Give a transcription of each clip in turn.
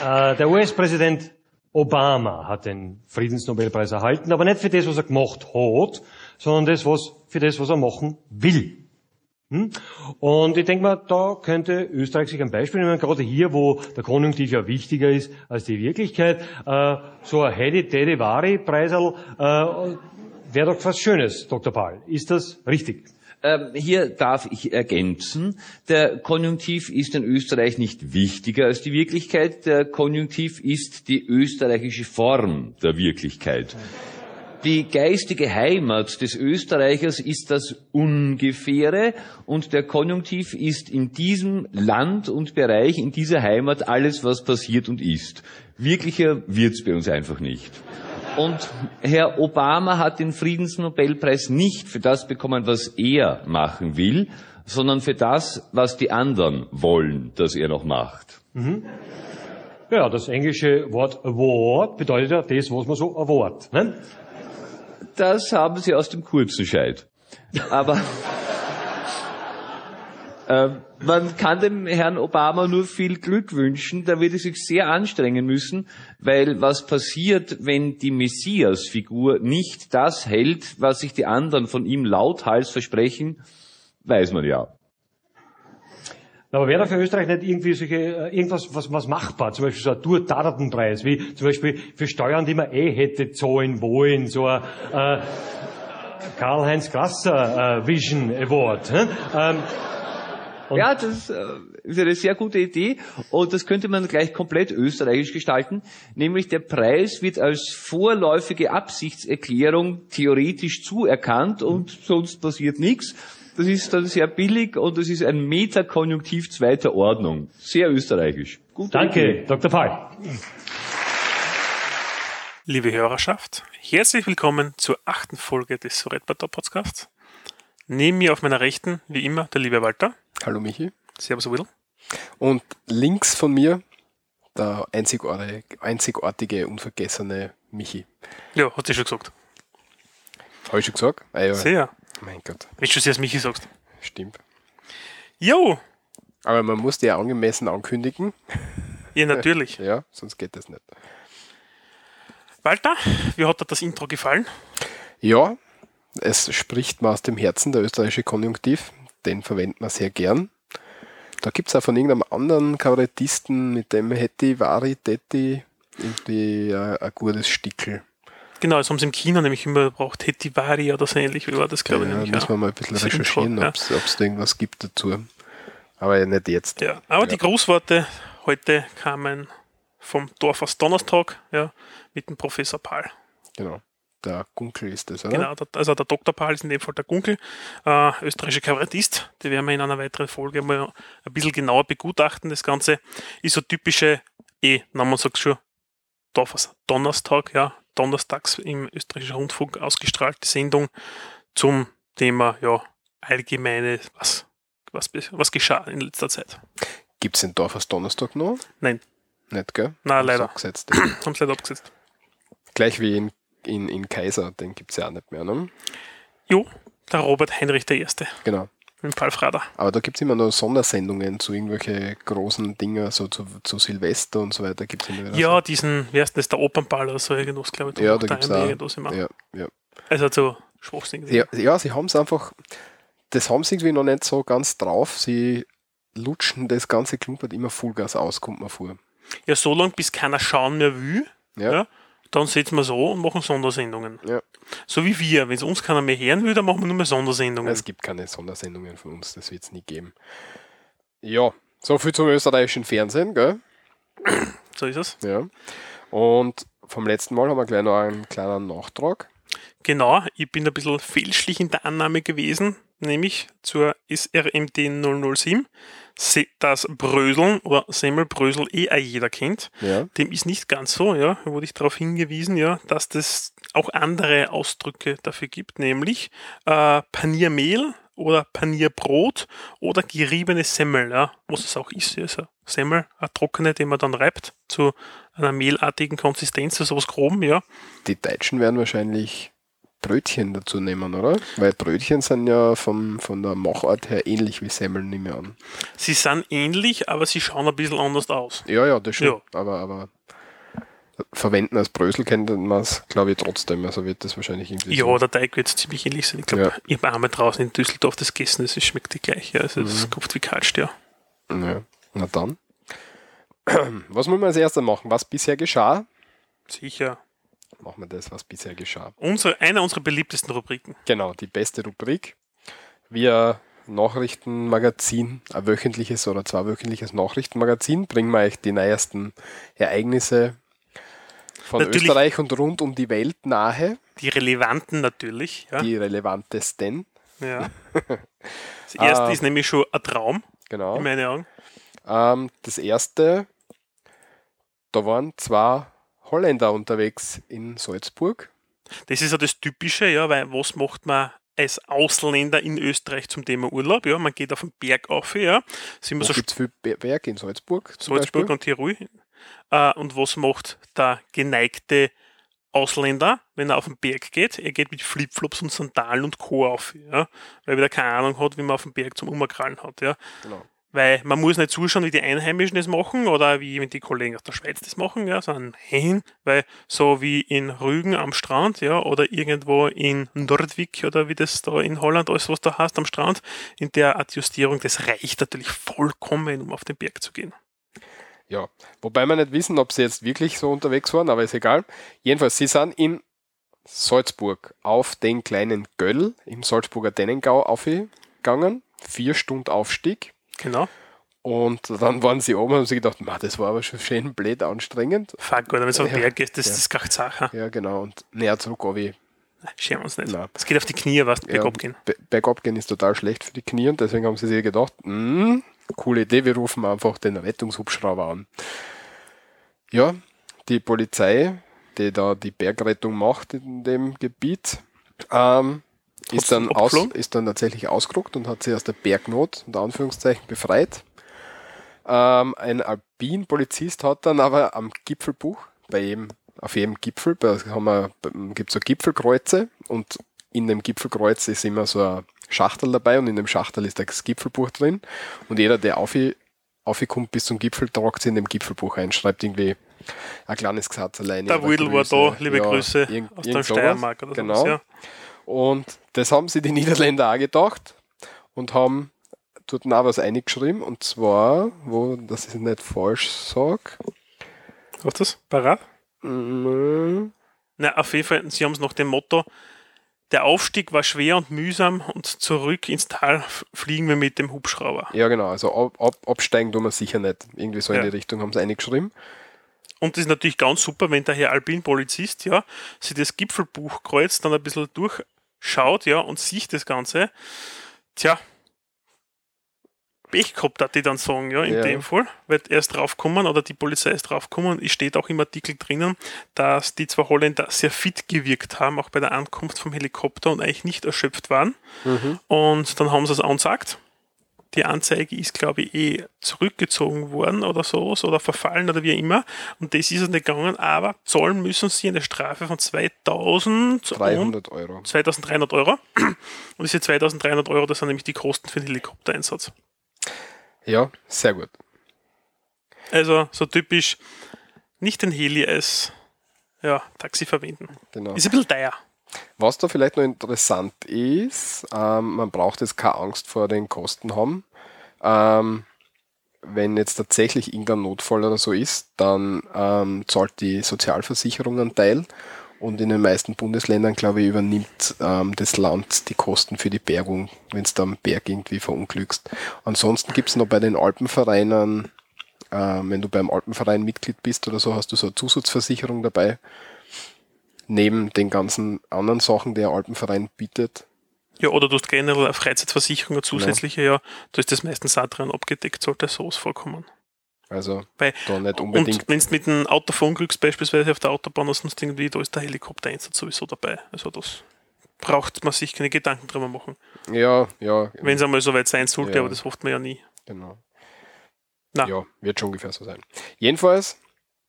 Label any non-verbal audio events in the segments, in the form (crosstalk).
Äh, der US-Präsident Obama hat den Friedensnobelpreis erhalten, aber nicht für das, was er gemacht hat, sondern das, was, für das, was er machen will. Hm? Und ich denke mal, da könnte Österreich sich ein Beispiel nehmen, gerade hier, wo der Konjunktiv ja wichtiger ist als die Wirklichkeit. Äh, so ein Hedi Dedi Vari Preisel äh, wäre doch was Schönes, Dr. Paul. Ist das richtig? Ähm, hier darf ich ergänzen, der Konjunktiv ist in Österreich nicht wichtiger als die Wirklichkeit. Der Konjunktiv ist die österreichische Form der Wirklichkeit. Die geistige Heimat des Österreichers ist das Ungefähre und der Konjunktiv ist in diesem Land und Bereich, in dieser Heimat alles, was passiert und ist. Wirklicher wird's bei uns einfach nicht. Und Herr Obama hat den Friedensnobelpreis nicht für das bekommen, was er machen will, sondern für das, was die anderen wollen, dass er noch macht. Mhm. Ja, das englische Wort award bedeutet ja das, was man so award. Ne? Das haben Sie aus dem kurzen Scheit. Aber (laughs) man kann dem Herrn Obama nur viel Glück wünschen. Da wird er sich sehr anstrengen müssen, weil was passiert, wenn die Messias-Figur nicht das hält, was sich die anderen von ihm lauthals versprechen, weiß man ja. Aber wäre da für Österreich nicht irgendwie solche, äh, irgendwas was, was machbar? Zum Beispiel so ein Tour-Datenpreis, wie zum Beispiel für Steuern, die man eh hätte zahlen wollen, so ein äh, Karl-Heinz Grasser äh, Vision Award. Ähm, und ja, das äh, ist eine sehr gute Idee und das könnte man gleich komplett österreichisch gestalten, nämlich der Preis wird als vorläufige Absichtserklärung theoretisch zuerkannt und sonst passiert nichts. Das ist dann sehr billig und das ist ein Metakonjunktiv zweiter Ordnung. Sehr österreichisch. Gute Danke, Idee. Dr. Paul. Liebe Hörerschaft, herzlich willkommen zur achten Folge des Soretbator Podcasts. Neben mir auf meiner Rechten, wie immer, der liebe Walter. Hallo Michi. Servus Will. Und links von mir der einzigartige, einzigartige unvergessene Michi. Ja, hat sie schon gesagt. Habe ich schon gesagt? Ah, ja. Sehr. Mein Gott. Wenn du zuerst Michi sagst. Stimmt. Jo. Aber man muss die ja angemessen ankündigen. Ja, natürlich. (laughs) ja, sonst geht das nicht. Walter, wie hat dir das Intro gefallen? Ja, es spricht mir aus dem Herzen, der österreichische Konjunktiv. Den verwendet man sehr gern. Da gibt es auch von irgendeinem anderen Kabarettisten, mit dem hätte Vari, Detti, irgendwie ein, ein gutes Stickel. Genau, das haben sie im Kino nämlich immer gebraucht. Vari oder so ähnlich, wie war das, glaube ja, ich. Nämlich, müssen wir mal ein bisschen recherchieren, ob es da irgendwas gibt dazu. Aber nicht jetzt. Ja, aber ja. die Grußworte heute kamen vom Dorf aus Donnerstag, ja, mit dem Professor Paul. Genau der Gunkel ist das, oder? Genau, also der Dr. Paul ist in dem Fall der Gunkel, äh, österreichischer Kabarettist. Die werden wir in einer weiteren Folge mal ein bisschen genauer begutachten. Das Ganze ist so typische, eh, na, man sagt schon, Donnerstag, ja, donnerstags im österreichischen Rundfunk ausgestrahlte Sendung zum Thema, ja, allgemeine, was, was, was geschah in letzter Zeit. Gibt es den Dorfers Donnerstag noch? Nein. Nicht, gell? Nein, leider. Haben sie leider abgesetzt. Gleich wie in in, in Kaiser, den gibt es ja auch nicht mehr, ne? Jo, der Robert Heinrich I. Genau. Mit Paul Frader. Aber da gibt es immer noch Sondersendungen zu irgendwelche großen Dingen, so zu, zu Silvester und so weiter. Gibt's immer wieder ja, so. diesen, wie heißt das, der Opernball oder so irgendwas, glaube ich. Ja, da gibt es auch. Immer. Ja, ja. Also zu Schwachsinn. Ja, ja, sie haben es einfach, das haben sie irgendwie noch nicht so ganz drauf. Sie lutschen das ganze Klumpert immer Vollgas aus, kommt man vor. Ja, so lange, bis keiner schauen mehr will. ja, ja dann setzen wir so und machen Sondersendungen. Ja. So wie wir. Wenn es uns keiner mehr hören will, dann machen wir nur mehr Sondersendungen. Es gibt keine Sondersendungen von uns, das wird es nie geben. Ja, so viel zum österreichischen Fernsehen, gell? (clears throat) So ist es. Ja. Und vom letzten Mal haben wir gleich noch einen kleinen Nachtrag. Genau, ich bin ein bisschen fälschlich in der Annahme gewesen, nämlich zur SRMD 007 das Bröseln oder Semmelbrösel eh jeder kennt. Ja. Dem ist nicht ganz so, ja. Da wurde ich darauf hingewiesen, ja, dass das auch andere Ausdrücke dafür gibt, nämlich äh, Paniermehl oder Panierbrot oder geriebene Semmel, ja, was es auch ist. Also Semmel, eine trockene, die man dann reibt zu einer mehlartigen Konsistenz, also was groben, ja. Die Deutschen werden wahrscheinlich Brötchen dazu nehmen, oder? Weil Brötchen sind ja vom, von der Machart her ähnlich wie Semmeln, nehme ich an. Sie sind ähnlich, aber sie schauen ein bisschen anders aus. Ja, ja, das schon. Ja. Aber, aber verwenden als Brösel kennt man es, glaube ich, trotzdem. Also wird das wahrscheinlich irgendwie Ja, so. der Teig wird ziemlich ähnlich sein. Ich glaube, Ja. ich habe einmal draußen in Düsseldorf das gegessen, es schmeckt die gleich. Ja. Also Mhm. das kommt wie kalt, ja. Ja. Na dann. (clears throat) Was muss man als erstes machen? Was bisher geschah? Sicher. Machen wir das, was bisher geschah. Unsere, eine unserer beliebtesten Rubriken. Genau, die beste Rubrik. Wir Nachrichtenmagazin, ein wöchentliches oder zweiwöchentliches Nachrichtenmagazin, bringen wir euch die neuesten Ereignisse von Natürlich- Österreich und rund um die Welt nahe, Die relevanten natürlich. Ja. die relevantesten. ja. (laughs) Das erste Ah. ist nämlich schon ein Traum, Genau. in meinen Augen. Ähm, das erste, da waren zwei Holländer unterwegs in Salzburg. Das ist ja das Typische, ja, weil was macht man als Ausländer in Österreich zum Thema Urlaub? Ja, man geht auf den Berg auf, ja. Sind wir Wo so gibt es viel Be- Berg in Salzburg? Salzburg Beispiel? und Tirol. Äh, und was macht der geneigte Ausländer, wenn er auf den Berg geht? Er geht mit Flipflops und Sandalen und Co. auf, ja, weil er wieder keine Ahnung hat, wie man auf dem Berg zum Umkrallen hat, ja. Genau. Weil man muss nicht zuschauen, wie die Einheimischen das machen oder wie die Kollegen aus der Schweiz das machen, ja, sondern hin, weil so wie in Rügen am Strand, ja, oder irgendwo in Nordwijk oder wie das da in Holland alles, was da hast am Strand, in der Adjustierung, das reicht natürlich vollkommen, um auf den Berg zu gehen. Ja, wobei wir nicht wissen, ob sie jetzt wirklich so unterwegs waren, aber ist egal. Jedenfalls, sie sind in Salzburg auf den kleinen Göll im Salzburger Dennengau aufgegangen. Vier Stunden Aufstieg. Genau. Und dann waren sie oben und haben sich gedacht, "Ma, das war aber schon schön blöd anstrengend. Fuck, oder wenn es auf den. Berg ist, das, Ja. das ist Sache. Ja, genau. Und näher zurück, aber Schämen wir uns nicht. Nein. Es geht auf die Knie, was bergab gehen. Be- Bergab gehen ist total schlecht für die Knie und deswegen haben sie sich gedacht, "Hm, coole Idee, wir rufen einfach den Rettungshubschrauber an. Ja, die Polizei, die da die Bergrettung macht in dem Gebiet, ähm, ist, dann aus, ist dann tatsächlich ausgerückt und hat sie aus der Bergnot, unter Anführungszeichen, befreit. Ähm, ein Alpin-Polizist hat dann aber am Gipfelbuch, bei jedem, auf jedem Gipfel, da gibt es so Gipfelkreuze und in dem Gipfelkreuz ist immer so ein Schachtel dabei und in dem Schachtel ist das Gipfelbuch drin und jeder, der auf, aufkommt bis zum Gipfel, tragt sie in dem Gipfelbuch ein, schreibt irgendwie ein kleines Gesatz alleine. Der Wudel war da, liebe Ja, Grüße irgend- aus der. Steiermark oder genau. sowas. Ja. Und das haben sie die (laughs) Niederländer auch gedacht und haben dort auch was eingeschrieben und zwar, wo, dass ich es nicht falsch sage, Was ist das? Parat? Mm, Na, auf jeden Fall, sie haben es nach dem Motto, der Aufstieg war schwer und mühsam und zurück ins Tal fliegen wir mit dem Hubschrauber. Ja, genau. Also ab, ab, absteigen tun wir sicher nicht. Irgendwie so in Ja. die Richtung haben sie eingeschrieben. Und das ist natürlich ganz super, wenn der Herr Alpin-Polizist, ja, sich das Gipfelbuchkreuz dann ein bisschen durchschaut, ja, und sieht das Ganze. Tja, Pech gehabt, hat die dann sagen, ja, in Ja. dem Fall, weil er ist draufgekommen oder die Polizei ist draufgekommen es steht auch im Artikel drinnen, dass die zwei Holländer sehr fit gewirkt haben, auch bei der Ankunft vom Helikopter und eigentlich nicht erschöpft waren. Und dann haben sie es angesagt. Die Anzeige ist, glaube ich, eh zurückgezogen worden oder so oder verfallen oder wie immer. Und das ist es nicht gegangen, aber zahlen müssen sie eine Strafe von 2000 und 300 Euro. 2300 Euro. Und diese 2300 Euro, das sind nämlich die Kosten für den Helikoptereinsatz. Ja, sehr gut. Also so typisch nicht den Heli als ja, Taxi verwenden. Genau. Ist ein bisschen teuer. Was da vielleicht noch interessant ist, ähm, man braucht jetzt keine Angst vor den Kosten haben. Ähm, wenn jetzt tatsächlich irgendein Notfall oder so ist, dann ähm, zahlt die Sozialversicherung einen Teil und in den meisten Bundesländern, glaube ich, übernimmt ähm, das Land die Kosten für die Bergung, wenn du da am Berg irgendwie verunglückst. Ansonsten gibt es noch bei den Alpenvereinen, ähm, wenn du beim Alpenverein Mitglied bist oder so, hast du so eine Zusatzversicherung dabei neben den ganzen anderen Sachen, die der Alpenverein bietet. Ja, oder du hast generell eine Freizeitversicherung, eine zusätzliche, ja, da ist das meistens auch dran abgedeckt, sollte sowas vorkommen. Also Weil, da nicht und unbedingt. wenn du mit einem Auto verunglückst, beispielsweise auf der Autobahn oder sonst irgendwie, da ist der Helikoptereinsatz sowieso dabei. Also das braucht man sich keine Gedanken drüber machen. Ja, ja, Wenn es einmal so weit sein sollte, Ja. aber das hofft man ja nie. genau. Na. Ja, wird schon ungefähr so sein. Jedenfalls,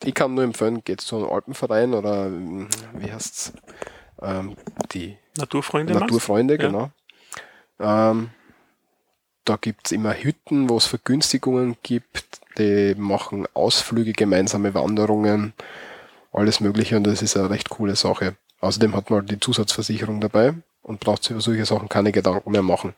ich kann nur empfehlen, geht zu einem Alpenverein oder ähm, wie heißt's? ähm, die Naturfreunde. meinst? Naturfreunde, Ja. genau. Ähm, da gibt's immer Hütten, wo es Vergünstigungen gibt. Die machen Ausflüge, gemeinsame Wanderungen, alles Mögliche und das ist eine recht coole Sache. Außerdem hat man die Zusatzversicherung dabei und braucht sich über solche Sachen keine Gedanken mehr machen.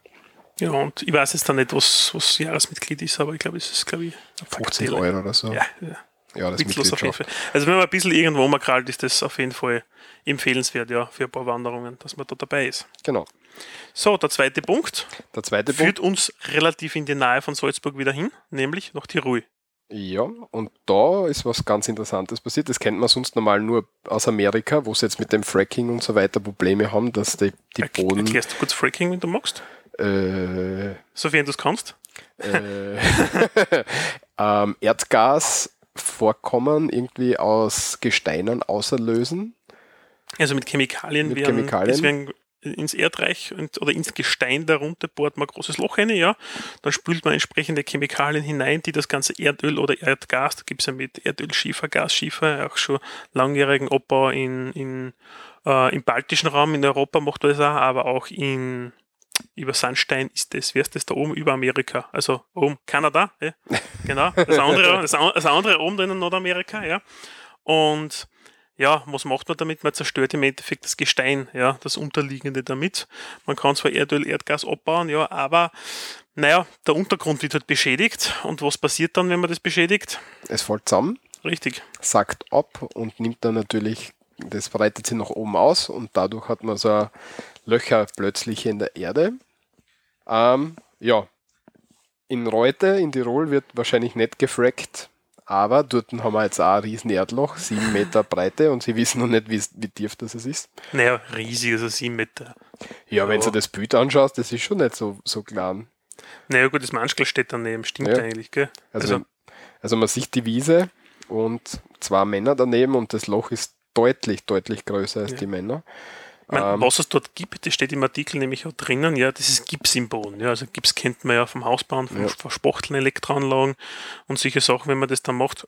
Ja, und ich weiß jetzt da nicht, was, was Jahresmitglied ist, aber ich glaube, es ist, glaube ich, ein 50 Bagateller. Euro oder so. Ja, ja. Ja das Witzlos auf jeden. Fall. Also wenn man ein bisschen irgendwo mal krallt, ist das auf jeden Fall empfehlenswert, ja, für ein paar Wanderungen, dass man da dabei ist. Genau. So, der zweite Punkt Der zweite führt Punkt. uns relativ in die Nähe von Salzburg wieder hin, nämlich nach Tirol. Ja, und da ist was ganz Interessantes passiert. Das kennt man sonst normal nur aus Amerika, wo sie jetzt mit dem Fracking und so weiter Probleme haben, dass die, die Er- Boden Erklärst du kurz Fracking, wenn du magst? äh, Sofern du es kannst. äh, (laughs) ähm, Erdgasvorkommen irgendwie aus Gesteinen außerlösen. Also mit Chemikalien, Mit werden, Chemikalien. werden ins Erdreich oder ins Gestein darunter bohrt man ein großes Loch rein, ja. Dann spült man entsprechende Chemikalien hinein, die das ganze Erdöl oder Erdgas, da gibt es ja mit Erdöl, Schiefer, Gasschiefer, auch schon langjährigen Abbau in, in, äh, im baltischen Raum, in Europa macht man das auch, aber auch in über Sandstein ist das, wer ist das da oben über Amerika? Also oben Kanada, ja? genau. Das (laughs) andere, das, an- das andere oben drin in Nordamerika, ja. Und ja, was macht man damit? Man zerstört im Endeffekt das Gestein, ja, das Unterliegende damit. Man kann zwar Erdöl, Erdgas abbauen, ja, aber naja, der Untergrund wird halt beschädigt. Und was passiert dann, wenn man das beschädigt? Es fällt zusammen, Richtig. sackt ab und nimmt dann natürlich, das breitet sich nach oben aus und dadurch hat man so Löcher plötzlich in der Erde. Ähm, ja, in Reute, in Tirol, wird wahrscheinlich nicht gefrackt, aber dort haben wir jetzt auch ein riesen Erdloch, sieben Meter Breite und sie wissen noch nicht, wie, wie tief das es ist. Naja, riesig, also sieben Meter. Ja, wenn Ja. du das Bild anschaust, das ist schon nicht so, so klein. Naja, gut, das Manschkel steht daneben, stimmt Ja. eigentlich, gell? Also, also, also man sieht die Wiese und zwei Männer daneben und das Loch ist deutlich, deutlich größer als Ja. die Männer. Ich mein, Ähm, was es dort gibt, das steht im Artikel nämlich auch drinnen, ja, das ist Gips im Boden. Ja, also Gips kennt man ja vom Hausbauen, vom Ja. ja. Spachteln, Elektroanlagen und solche Sachen, wenn man das dann macht.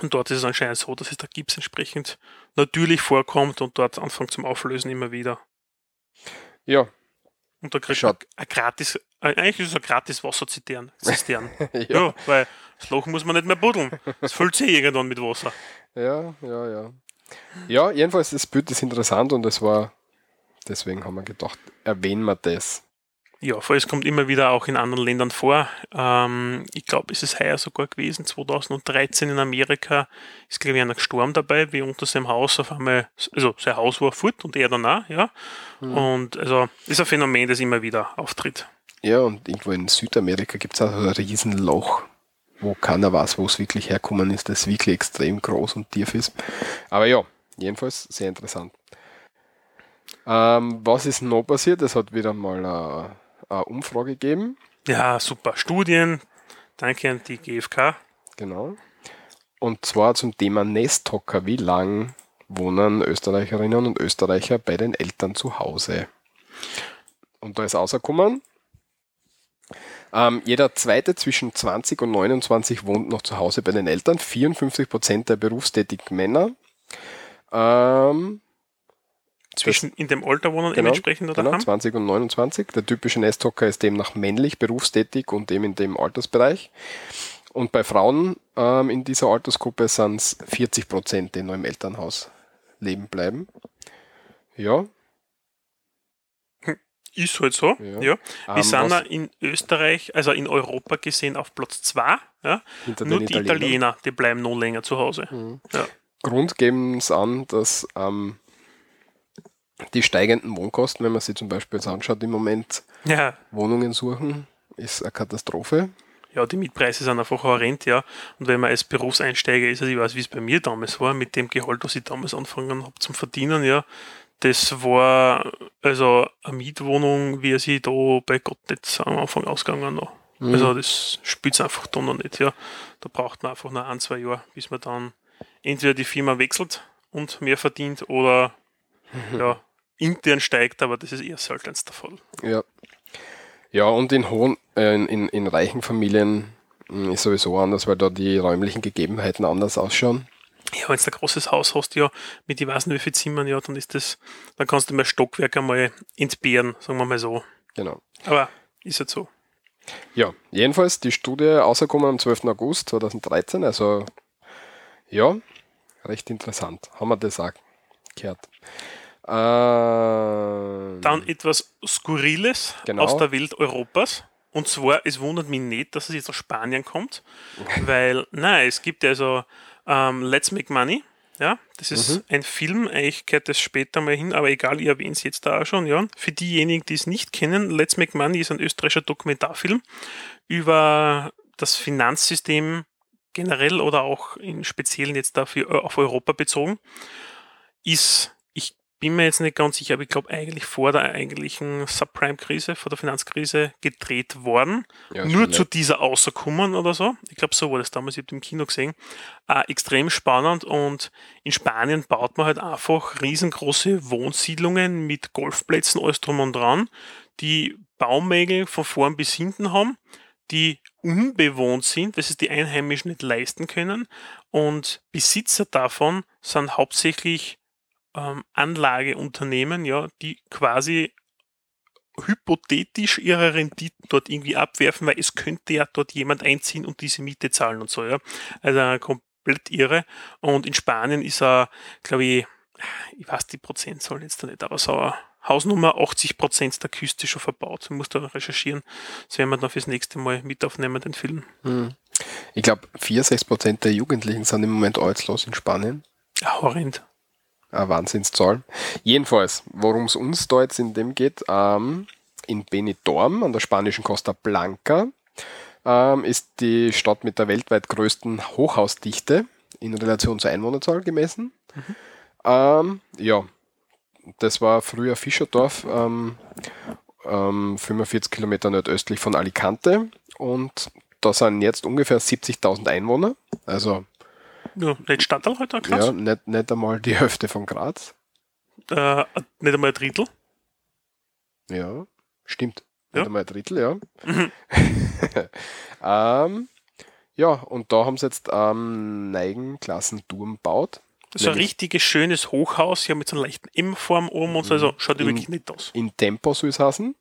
Und dort ist es anscheinend so, dass es der Gips entsprechend natürlich vorkommt und dort anfängt zum Auflösen immer wieder. Ja, Und da kriegt man ein gratis, äh, eigentlich ist es ein gratis Wasserzistern. (laughs) Zistern. ja, ja. weil das Loch muss man nicht mehr buddeln. Es füllt sich irgendwann mit Wasser. ja, ja, ja. Ja, jedenfalls, das Bild ist interessant und es war, deswegen haben wir gedacht, erwähnen wir das. Ja, vor es kommt immer wieder auch in anderen Ländern vor. Ähm, ich glaube, es ist heuer sogar gewesen, 2013 in Amerika ist, glaube ich, einer gestorben dabei, wie unter seinem Haus auf einmal, also sein Haus war fort und er dann auch, ja. Und also ist ein Phänomen, das immer wieder auftritt. Ja, und irgendwo in Südamerika gibt es auch so ein Riesenloch, wo keiner weiß, wo es wirklich herkommen ist, das wirklich extrem groß und tief ist. Aber ja, jedenfalls sehr interessant. Ähm, was ist noch passiert? Es hat wieder mal eine, eine Umfrage gegeben. Ja, super. Studien, danke an die GfK. Genau. Und zwar zum Thema Nesthocker. Wie lang wohnen Österreicherinnen und Österreicher bei den Eltern zu Hause? Und da ist rausgekommen, ähm, jeder zweite zwischen 20 und 29 wohnt noch zu Hause bei den Eltern. 54 Prozent der berufstätigen Männer. Ähm, Zwischen in dem Alter wohnen Genau, entsprechend oder genau, haben. 20 und 29. Der typische Nesthocker ist demnach männlich, berufstätig und dem in dem Altersbereich. Und bei Frauen ähm, in dieser Altersgruppe sind es 40 Prozent, die noch im Elternhaus leben bleiben. Ja. Ist halt so. Ja. Ja. Wir ähm, sind ja in Österreich, also in Europa gesehen, auf Platz 2. Ja. Nur die Italienern. Italiener, die bleiben noch länger zu Hause. Mhm. Ja. Grund geben es an, dass ähm, die steigenden Wohnkosten, wenn man sie zum Beispiel jetzt anschaut, im Moment Ja, Wohnungen suchen, ist eine Katastrophe. ja, die Mietpreise sind einfach horrend, ja. Und wenn man als Berufseinsteiger ist, also ich weiß, wie es bei mir damals war, mit dem Gehalt, was ich damals angefangen habe zum Verdienen, ja, das war also eine Mietwohnung, wie sie da bei Gott nicht am Anfang ausgegangen noch. Mhm. Also das spielt einfach da noch nicht, ja. Da braucht man einfach noch ein, zwei Jahre, bis man dann entweder die Firma wechselt und mehr verdient oder ja, intern steigt, aber das ist eher seltenst der Fall. Ja. Ja, und in hohen, äh, in, in, reichen Familien mh, ist sowieso anders, weil da die räumlichen Gegebenheiten anders ausschauen. Ja, wenn du ein großes Haus hast, ja, mit ich weiß nicht wie viel Zimmern, ja, dann ist das, dann kannst du mal Stockwerk einmal entbehren, sagen wir mal so. Genau. Aber ist halt so. Ja, jedenfalls die Studie rausgekommen am 12. August 2013, also ja, recht interessant. Haben wir das auch gehört. Ähm, Dann etwas Skurriles Genau. aus der Welt Europas. Und zwar, es wundert mich nicht, dass es jetzt aus Spanien kommt, (laughs) weil, nein, es gibt ja so ähm, Let's Make Money. Ja, das ist ein Film, ich gehört das später mal hin, aber egal, ich erwähne es jetzt da auch schon, ja. Für diejenigen, die es nicht kennen, Let's Make Money ist ein österreichischer Dokumentarfilm über das Finanzsystem generell oder auch im Speziellen jetzt dafür auf Europa bezogen. Ist, bin mir jetzt nicht ganz sicher, aber ich glaube eigentlich vor der eigentlichen Subprime-Krise, vor der Finanzkrise gedreht worden. Ja, Nur zu dieser rausgekommen oder so. Ich glaube, so war das damals, ich habe im Kino gesehen. Äh, extrem spannend und in Spanien baut man halt einfach riesengroße Wohnsiedlungen mit Golfplätzen, alles drum und dran, die Baumägel von vorn bis hinten haben, die unbewohnt sind, weil es die Einheimischen nicht leisten können. Und Besitzer davon sind hauptsächlich ähm, Anlageunternehmen, ja, die quasi hypothetisch ihre Renditen dort irgendwie abwerfen, weil es könnte ja dort jemand einziehen und diese Miete zahlen und so, ja. Also komplett irre. Und in Spanien ist er, glaube ich, ich weiß die Prozentzahl jetzt da nicht, aber so eine Hausnummer 80 Prozent der Küste schon verbaut. Man muss da recherchieren. Das werden wir dann fürs nächste Mal mit aufnehmen, den Film. Hm. Ich glaube, 64 Prozent der Jugendlichen sind im Moment arbeitslos in Spanien. Ja, horrend. Eine Wahnsinnszahl. Jedenfalls, worum es uns da jetzt in dem geht, ähm, in Benidorm an der spanischen Costa Blanca ähm, ist die Stadt mit der weltweit größten Hochhausdichte in Relation zur Einwohnerzahl gemessen. Ähm, ja, das war früher Fischerdorf, ähm, ähm, 45 Kilometer nordöstlich von Alicante und da sind jetzt ungefähr 70.000 Einwohner, also Ja, nicht Stadtteil heute, krass. ja, nicht, nicht einmal die Hälfte von Graz. Äh, nicht einmal ein Drittel. Ja, stimmt. Ja. Nicht einmal ein Drittel, ja. Mhm. (laughs) ähm, ja, und da haben sie jetzt ähm, Neigenklassenturm gebaut. Das ist ein richtiges, schönes Hochhaus, ja, mit so einer leichten M-Form oben und so, also schaut In- wirklich nicht aus. In Tempo soll es heißen.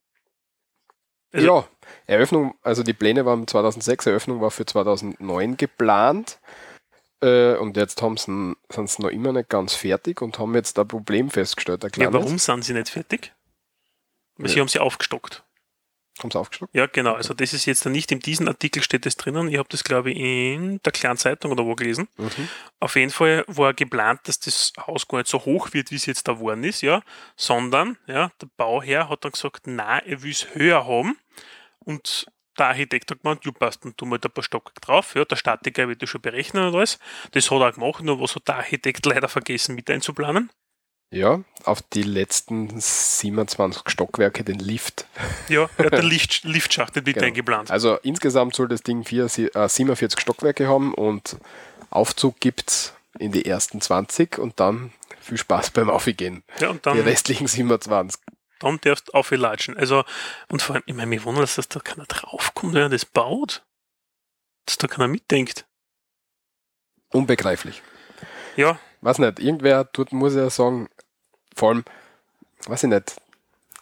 Also- ja, Eröffnung, also die Pläne waren 2006, Eröffnung war für 2009 geplant. Äh, und jetzt haben sie, sind sie noch immer nicht ganz fertig und haben jetzt ein Problem festgestellt. Ein Ja, warum sind sie nicht fertig? Weil Ja. sie haben sie aufgestockt. Haben sie aufgestockt? Ja, genau. Also das ist jetzt nicht in diesem Artikel steht das drinnen. Ich habe das, glaube ich, in der kleinen Zeitung oder wo gelesen. Mhm. Auf jeden Fall war geplant, dass das Haus gar nicht so hoch wird, wie es jetzt da geworden ist, ja, sondern ja, der Bauherr hat dann gesagt, na, er will es höher haben und der Architekt hat gemeint, du passt, tun wir da ein paar Stock drauf, ja, der Statiker wird das schon berechnen und alles. Das hat er gemacht, nur was hat der Architekt (laughs) leider vergessen mit einzuplanen. Ja, auf die letzten 27 Stockwerke den Lift. Ja, er hat den (laughs) Lift, Liftschacht nicht mit Genau. eingeplant. Also insgesamt soll das Ding vier, äh, 47 Stockwerke haben und Aufzug gibt's in die ersten 20 und dann viel Spaß beim Aufgehen. Ja, und Die dann, restlichen 27. dann darfst du auflatschen. Also, und vor allem, ich meine, mich wundert, dass da keiner draufkommt, wenn er das baut. Dass da keiner mitdenkt. Unbegreiflich. Ja, Weiß nicht, irgendwer tut, muss ja sagen, vor allem, weiß ich nicht,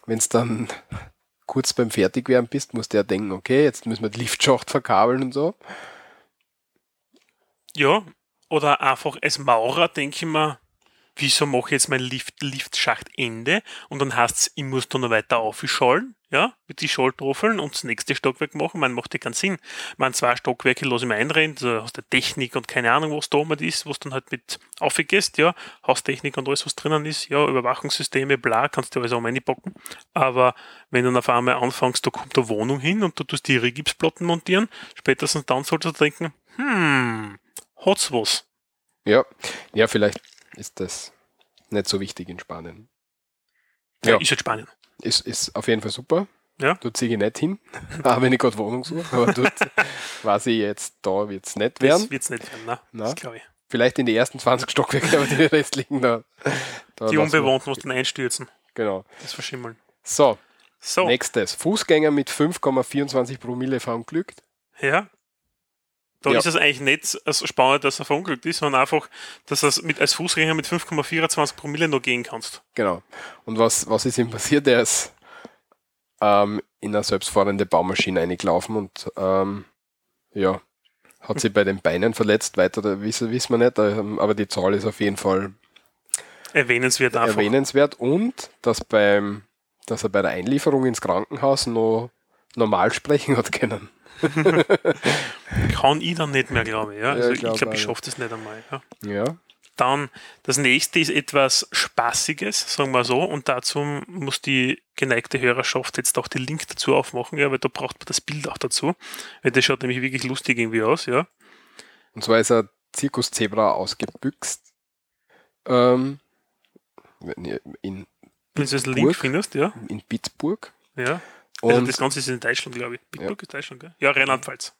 wenn's dann kurz beim Fertigwerden bist, muss der denken, okay, jetzt müssen wir die Liftschacht verkabeln und so. ja. Oder einfach als Maurer denke ich mir, wieso mache ich jetzt mein Lift, Liftschachtende und dann heißt es, ich muss da noch weiter aufschallen, ja, mit die Schalltroffeln und das nächste Stockwerk machen. Man macht ja keinen Sinn. Man zwei Stockwerke ich mir einrennen, also aus der Technik und keine Ahnung, was da oben ist, was dann halt mit aufgehst, ja, Haustechnik und alles, was drinnen ist, ja, Überwachungssysteme, bla, kannst du alles auch reinpacken. Aber wenn du dann auf einmal anfängst, da kommt eine Wohnung hin und du tust die Rigipsplatten montieren, spätestens dann solltest du denken, hm, hat's was. Ja, ja, vielleicht ist das nicht so wichtig in Spanien. Ja. Ja. Ist halt Spanien. Ist, ist auf jeden Fall super. Ja. Dort ziehe ich nicht hin, (laughs) auch wenn ich gerade Wohnung suche, aber dort (laughs) weiß ich jetzt, da wird es nicht werden. Das wird's nicht werden, ne? Na. Das glaube ich. Vielleicht in die ersten 20 Stockwerke, aber die restlichen da. da Die Unbewohnten muss dann einstürzen. Genau. Das verschimmeln. So, So, nächstes. Fußgänger mit 5,24 Promille verunglückt. ja. Da Ja. ist es eigentlich nicht so spannend, dass er verunglückt ist, sondern einfach, dass er mit, als Fußgänger mit 5,24 Promille noch gehen kannst. Genau. Und was, was ist ihm passiert? Er ist ähm, in eine selbstfahrende Baumaschine eingelaufen und ähm, ja, hat sich bei den Beinen verletzt. Weiter wissen, wissen wir nicht, ähm, aber die Zahl ist auf jeden Fall Erwähnenswert einfach. erwähnenswert und dass beim dass er bei der Einlieferung ins Krankenhaus noch normal sprechen hat können. (laughs) Kann ich dann nicht mehr, glaube ich. Ja? Ja, Also ich ich glaub glaube, ich nicht. schaffe das nicht einmal. Ja? Ja. Dann das nächste ist etwas Spaßiges, sagen wir so, und dazu muss die geneigte Hörerschaft jetzt auch den Link dazu aufmachen, ja, weil da braucht man das Bild auch dazu, weil das schaut nämlich wirklich lustig irgendwie aus, ja. Und zwar ist ein Zirkuszebra ausgebüxt. Ähm, in, Wenn du das Link findest, ja. in Pittsburgh. ja. Also Und das Ganze ist in Deutschland, glaube ich. Bitburg ist Deutschland, gell? Ja, Rheinland-Pfalz.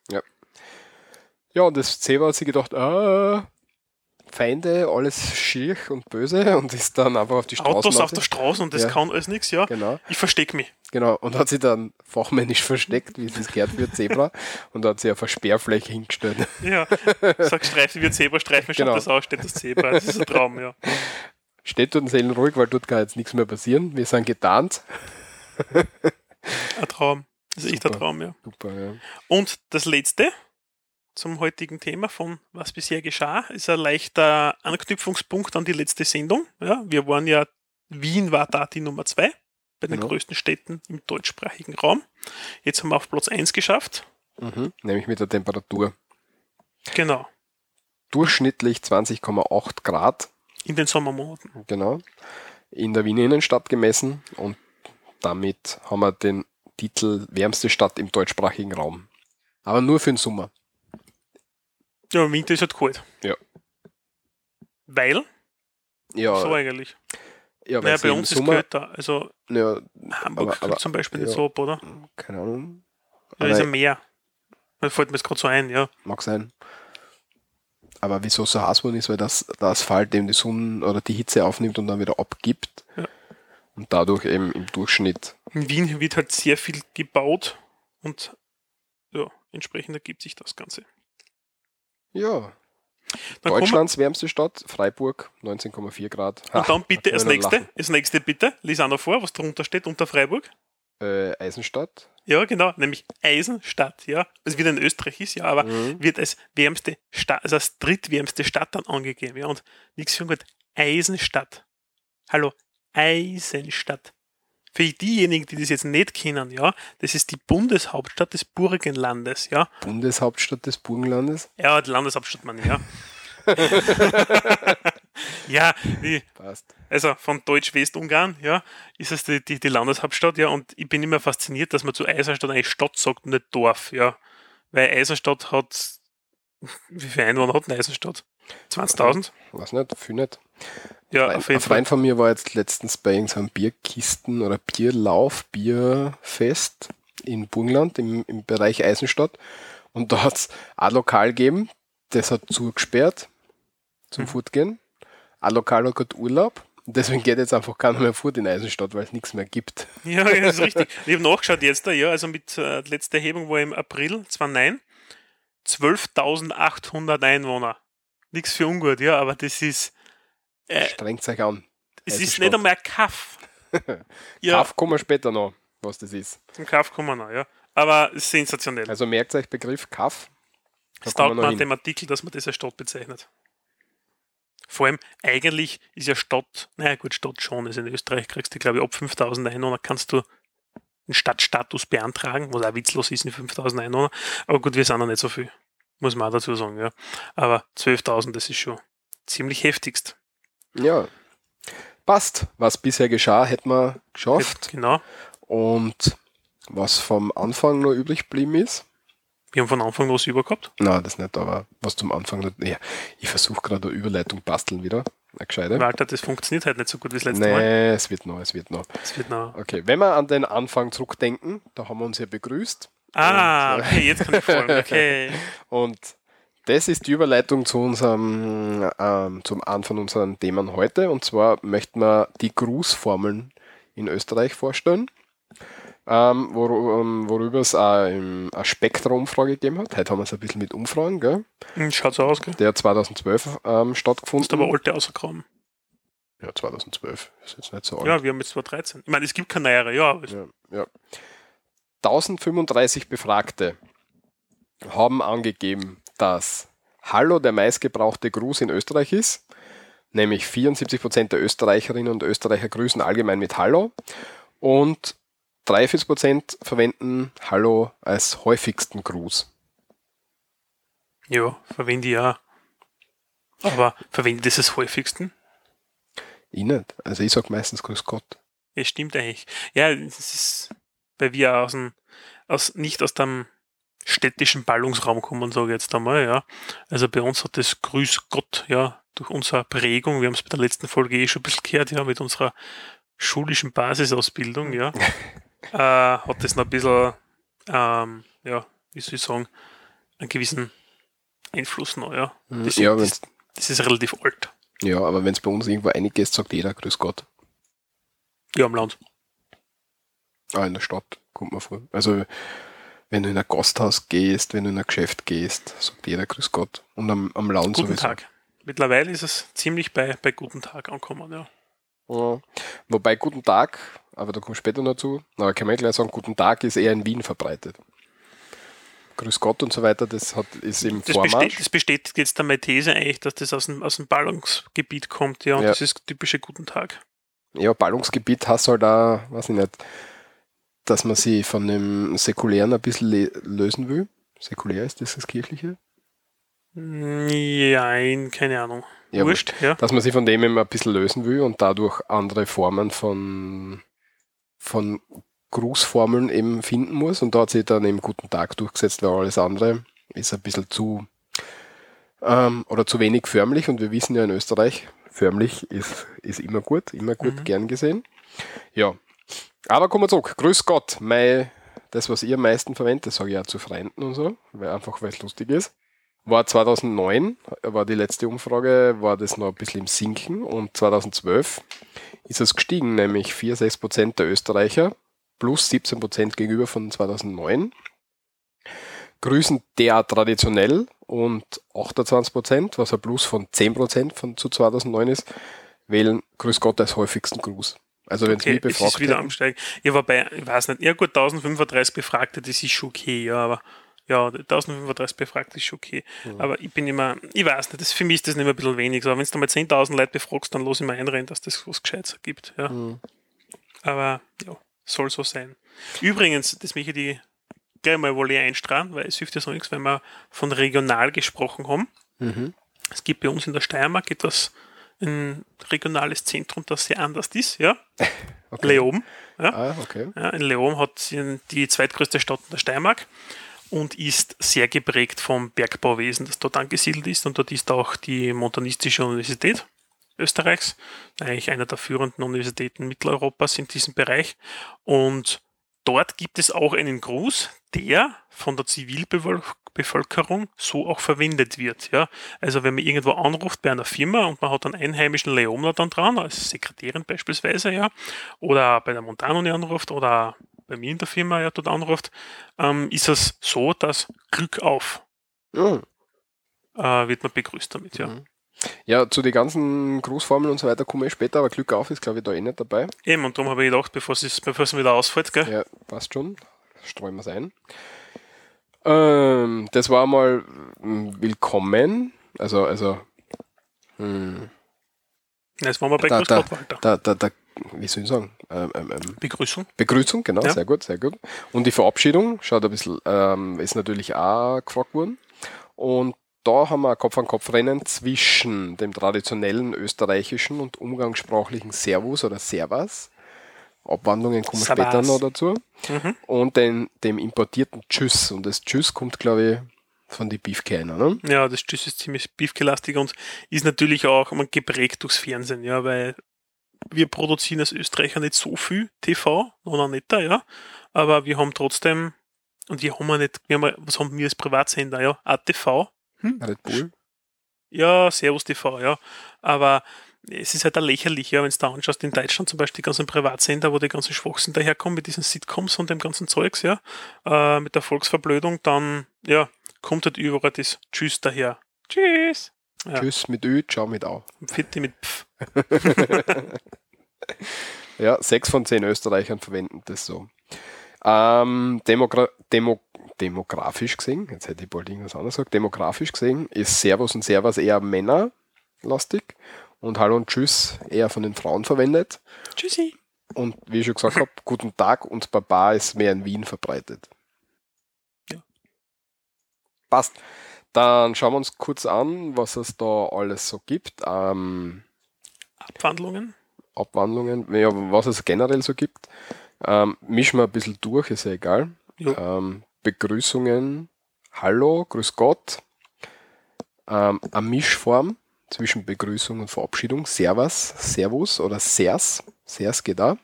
Ja, und das Zebra hat sich gedacht, ah, Feinde, alles schier und böse und ist dann einfach auf die Straße. Autos auf der Straße und das Ja. kann alles nichts, ja. Genau, Ich verstecke mich. genau. Und hat sich dann fachmännisch versteckt, wie es gehört für ein Zebra, (laughs) und hat sich auf eine Sperrfläche hingestellt. Ja. Sag Streifen wie Zebrastreifen, schaut Genau. das aus, steht das Zebra. Das ist ein Traum, ja. Steht dort seelenruhig, weil dort kann jetzt nichts mehr passieren. Wir sind getarnt. Ein Traum. Das ist echt ein. Traum, ja. Super, ja. Und das letzte zum heutigen Thema von was bisher geschah, ist ein leichter Anknüpfungspunkt an die letzte Sendung. Ja, wir waren ja, Wien war da die Nummer zwei bei den Genau. größten Städten im deutschsprachigen Raum. Jetzt haben wir auf Platz 1 geschafft. Mhm. Nämlich mit der Temperatur. Genau. Durchschnittlich 20,8 Grad, In den Sommermonaten. genau, in der Wiener Innenstadt gemessen und damit haben wir den Titel wärmste Stadt im deutschsprachigen Raum. Aber nur für den Sommer. Ja, im Winter ist halt kalt. Ja. Weil, Ja, so eigentlich. ja Naja, bei uns ist Sommer, kälter. Also ja, Hamburg Aber- aber- zum Beispiel nicht ja. so ab, oder? keine Ahnung. Da ist ein Meer. Das fällt mir jetzt gerade so ein, ja. Mag sein. Aber wieso so heiß worden ist, weil das, der Asphalt eben die Sonne oder die Hitze aufnimmt und dann wieder abgibt. Und dadurch eben im Durchschnitt. In Wien wird halt sehr viel gebaut und ja, entsprechend ergibt sich das Ganze. Ja. Dann Deutschlands wärmste Stadt, Freiburg, 19,4 Grad. wir, und dann bitte wir nächste, das nächste bitte, lies auch noch vor, was drunter steht, unter Freiburg. Äh, Eisenstadt. Ja, genau, nämlich Eisenstadt, ja. Also wieder in Österreich ist, ja, aber Mhm. wird als wärmste Stadt, also als drittwärmste Stadt dann angegeben, ja. Und nichts für gut, Eisenstadt. Hallo, Eisenstadt. Für diejenigen, die das jetzt nicht kennen, ja, das ist die Bundeshauptstadt des Burgenlandes, ja. Bundeshauptstadt des Burgenlandes. Ja, die Landeshauptstadt, meine ich, ja. (laughs) ja, die, Passt. also von Deutsch-Westungarn, ja, ist es die, die, die Landeshauptstadt, ja, und ich bin immer fasziniert, dass man zu Eisenstadt eigentlich Stadt sagt und nicht Dorf, ja. Weil Eisenstadt hat, wie viele Einwohner hat eine Eisenstadt? 20.000? Weiß nicht, viel nicht. Ja, Ein, auf jeden ein. Freund von mir war jetzt letztens bei irgendeinem Bierkisten- oder Bierlauf, Bierfest in Burgenland im, im Bereich Eisenstadt. Und da hat es ein Lokal gegeben, das hat zugesperrt zum Mhm. Fortgehen. Ein Lokal hat gerade Urlaub. Und deswegen geht jetzt einfach keiner mehr fort in Eisenstadt, weil es nichts mehr gibt. Ja, ja, das ist richtig. Ich habe nachgeschaut jetzt, ja, also mit äh, die letzte Erhebung war im April 2009 12.800 Einwohner. Nichts für ungut, ja, aber das ist, äh, Strengt euch an. es ist nicht einmal ein Kaff. (laughs) Ja, Kauf kommen wir später noch, was das ist. zum Kaff kommen wir noch, ja. Aber ist sensationell. Also merkt euch Begriff Kaff. Es taugt man hin. dem Artikel, dass man das als Stadt bezeichnet. Vor allem, eigentlich ist ja Stadt, naja gut, Stadt schon, also in Österreich kriegst du, glaube ich, ab 5000 Einwohner kannst du einen Stadtstatus beantragen, was auch witzlos ist in 5000 Einwohner. Aber gut, wir sind noch nicht so viel, muss man auch dazu sagen, ja. Aber 12.000, das ist schon ziemlich heftigst. Ja. Passt. Was bisher geschah, hätten wir geschafft. Genau. Und was vom Anfang noch übrig geblieben ist, Wir haben von Anfang an was über gehabt. na, das nicht, aber was zum Anfang ja, ich versuche gerade eine Überleitung basteln wieder. Eine gescheite. Walter, das funktioniert halt nicht so gut wie das letzte Mal. Nee, es wird noch, es wird noch. Das wird noch. Okay, wenn wir an den Anfang zurückdenken, da haben wir uns ja begrüßt. Ah, Und, äh, okay, jetzt kann ich folgen. Okay. (laughs) Und das ist die Überleitung zu unserem, ähm, zum von unseren Themen heute. Und zwar möchten wir die Grußformeln in Österreich vorstellen. ähm, wor ähm, worüber es auch im- eine Spektra-Umfrage gegeben hat. Heute haben wir es ein bisschen mit Umfragen, gell? Hm, Schaut so aus, gell? Der hat 2012 ähm, Ist stattgefunden. aber alte ausgekommen. ja, 2012. Ist jetzt nicht so alt. Ja, wir haben jetzt 2013. Ich meine, es gibt keine neuere, ja. Ja, ja. 1035 Befragte haben angegeben, dass Hallo der meistgebrauchte Gruß in Österreich ist. Nämlich 74% der Österreicherinnen und Österreicher grüßen allgemein mit Hallo. Und 43% verwenden Hallo als häufigsten Gruß. Ja, verwende ich ja. Aber verwende ich das als häufigsten? Ich nicht. Also ich sage meistens Grüß Gott. Ja, stimmt eigentlich. Ja, das ist, weil wir aus dem, aus, nicht aus dem städtischen Ballungsraum kommen, sage ich jetzt einmal, ja. Also bei uns hat das Grüß Gott, ja, durch unsere Prägung, wir haben es bei der letzten Folge eh schon ein bisschen gehört, ja, mit unserer schulischen Basisausbildung, ja, (laughs) äh, hat das noch ein bisschen, ähm, ja, wie soll ich sagen, einen gewissen Einfluss noch, ja. Das, ja, das, das ist relativ alt. ja, aber wenn es bei uns irgendwo eingehst, sagt jeder Grüß Gott. Ja, am Land. Ah, in der Stadt kommt man vor. Also wenn du in ein Gasthaus gehst, wenn du in ein Geschäft gehst, sagt jeder Grüß Gott. Und am, am Land Guten sowieso. Tag. Mittlerweile ist es ziemlich bei, bei Guten Tag angekommen, ja. Ja. Wobei Guten Tag, aber da komme ich später noch zu, aber kann man gleich sagen, Guten Tag ist eher in Wien verbreitet. Grüß Gott und so weiter, das hat, ist im Das, Vormarsch. besteht, das bestätigt jetzt dann meine These eigentlich, dass das aus dem, aus dem Ballungsgebiet kommt, ja, und Ja. das ist typische Guten Tag. Ja, Ballungsgebiet hast halt auch, weiß ich nicht, dass man sie von dem Säkulären ein bisschen lösen will. Säkulär ist das das Kirchliche? Nein, keine Ahnung. Ja, Wurscht, ja. dass man sich von dem eben ein bisschen lösen will und dadurch andere Formen von, von Grußformeln eben finden muss. Und da hat sich dann eben Guten Tag durchgesetzt, weil alles andere ist ein bisschen zu ähm, oder zu wenig förmlich. Und wir wissen ja in Österreich, förmlich ist, ist immer gut, immer gut Mhm. gern gesehen. Ja. Aber kommen wir zurück. Grüß Gott, mein, das, was ihr am meisten verwendet, sage ich ja zu Freunden und so, weil einfach weil es lustig ist. War 2009, war die letzte Umfrage, war das noch ein bisschen im Sinken und 2012 ist es gestiegen, nämlich 4,6% der Österreicher plus 17% gegenüber von 2009 grüßen derart traditionell und 28%, was ein Plus von 10% von zu 2009 ist, wählen Grüß Gott als häufigsten Gruß. Also wenn Okay, es befragt ist wieder am Steigen. Ja, wobei, ich weiß nicht, ja gut, 1035 Befragte, das ist schon okay, ja, aber ja, 1035 Befragte ist schon okay. Mhm. Aber ich bin immer, ich weiß nicht, das, für mich ist das nicht mehr ein bisschen wenig. So, wenn du mal 10.000 Leute befragst, dann los ich mal einrennen, dass das was Gescheites gibt. Ja. Mhm. Aber ja, soll so sein. Übrigens, das möchte ich die gleich mal wohl einstrahlen, weil es hilft ja so nichts, wenn wir von regional gesprochen haben. Mhm. Es gibt bei uns in der Steiermark etwas, ein regionales Zentrum, das sehr anders ist, ja. (laughs) Okay. Leoben. Ja. Ah, okay. Ja, in Leoben hat die zweitgrößte Stadt in der Steiermark und ist sehr geprägt vom Bergbauwesen, das dort angesiedelt ist. Und dort ist auch die Montanistische Universität Österreichs, eigentlich einer der führenden Universitäten Mitteleuropas in diesem Bereich. Und dort gibt es auch einen Gruß, der von der Zivilbevölkerung so auch verwendet wird. Ja? Also wenn man irgendwo anruft bei einer Firma und man hat einen einheimischen Leomler dann dran, als Sekretärin beispielsweise, ja, oder bei der Montanuni anruft oder bei mir in der Firma ja dort anruft, ähm, ist es so, dass Glück auf Mhm. äh, wird man begrüßt damit, ja. Mhm. Ja, zu den ganzen Grußformeln und so weiter komme ich später, aber Glück auf ist, glaube ich, da eh nicht dabei. Eben, und darum habe ich gedacht, bevor es, bevor es wieder ausfällt, gell? Ja, passt schon. Streuen wir es ein. Ähm, das war mal mm, willkommen. Also, also, hm, Jetzt waren wir bei Da- da- da, da, da, wie soll ich sagen? Ähm, ähm, ähm, Begrüßung. Begrüßung, genau, Ja. sehr gut, sehr gut. Und die Verabschiedung, schaut ein bisschen, ähm, ist natürlich auch gefragt worden. Und da haben wir ein Kopf-an-Kopf-Rennen zwischen dem traditionellen österreichischen und umgangssprachlichen Servus oder Servas. Abwandlungen kommen Servus. später noch dazu. Mhm. Und den, dem importierten Tschüss. Und das Tschüss kommt, glaube ich, von die Beefkerne, ne? Ja, das Tschüss ist ziemlich beefgelastig und ist natürlich auch man, geprägt durchs Fernsehen, ja, weil wir produzieren als Österreicher nicht so viel TV, noch netter, ja, aber wir haben trotzdem, und wir haben ja nicht, wir haben, was haben wir als Privatsender, ja, ATV, hm? Red Bull. ja, Servus TV, ja, aber es ist halt auch lächerlich, ja, wenn du da anschaust, in Deutschland zum Beispiel die ganzen Privatsender, wo die ganzen Schwachsinn daherkommen mit diesen Sitcoms und dem ganzen Zeugs, ja, äh, mit der Volksverblödung, dann, ja, kommt halt überall das Tschüss daher. Tschüss. Ja. Tschüss mit Ö, ciao mit Au. Fitti mit Pf. (laughs) Ja, sechs von zehn Österreichern verwenden das so. Ähm, Demogra Demo demografisch gesehen, jetzt hätte ich bald irgendwas anderes gesagt, demografisch gesehen ist Servus und Servus eher männerlastig und Hallo und Tschüss eher von den Frauen verwendet. Tschüssi. Und wie ich schon gesagt habe, Guten Tag und Baba ist mehr in Wien verbreitet. Ja. Passt. Dann schauen wir uns kurz an, was es da alles so gibt. Ähm, Abwandlungen. Abwandlungen, ja, was es generell so gibt. Ähm, mischen wir ein bisschen durch, ist ja egal. Ja. Ähm, Begrüßungen, Hallo, Grüß Gott. Ähm, eine Mischform zwischen Begrüßung und Verabschiedung, Servus, Servus oder Sers. Sers geht da.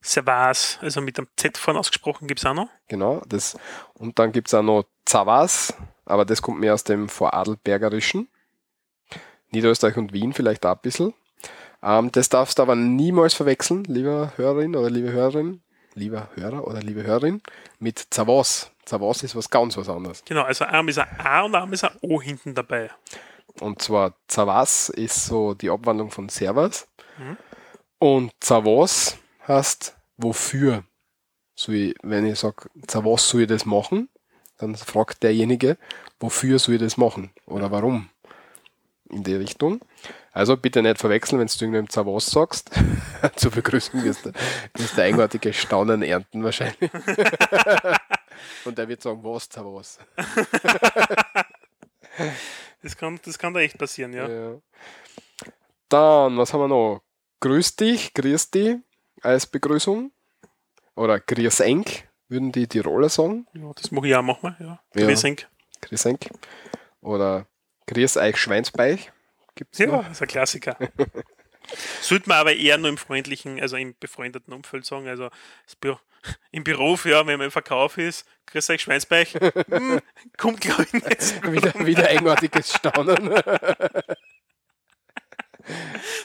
Servas, also mit einem Z vorne ausgesprochen, gibt es auch noch. Genau. Das, und dann gibt es auch noch Zavas, aber das kommt mehr aus dem Vorarlbergerischen. Niederösterreich und Wien vielleicht auch ein bisschen. Ähm, das darfst du aber niemals verwechseln, lieber Hörerin oder liebe Hörerin, lieber Hörer oder liebe Hörerin, mit Zavas. Zavas ist was ganz was anderes. Genau, also einmal ist ein A und einmal ist ein O hinten dabei. Und zwar Zavas ist so die Abwandlung von Servus. Mhm. Und Zavas heißt wofür. Soll ich, wenn ich sage, Zavas soll ich das machen, dann fragt derjenige, wofür soll ich das machen oder warum. In die Richtung. Also bitte nicht verwechseln, wenn du irgendeinem Zavas sagst. (laughs) Zur Begrüßung wirst du, wirst du eigenartige Staunen ernten wahrscheinlich. (laughs) Und der wird sagen, was Zavas. (laughs) Das kann, das kann da echt passieren, ja. Ja. Dann, was haben wir noch? Grüß dich, grüß dich als Begrüßung. Oder grüß eng, würden die Tiroler sagen. ja das mache ich auch manchmal, ja. Ja. Grüß Enk. Grüß eng. Oder grüß euch Schweinsbeich. Gibt's Ja, noch? das ist ein Klassiker. (laughs) Sollte man aber eher nur im freundlichen, also im befreundeten Umfeld sagen. Also Büro, im Büro, ja, wenn man im Verkauf ist, grüß euch Schweinsbeich, hm, kommt glaube ich nicht so. (laughs) Wieder, wieder eigenartiges Staunen.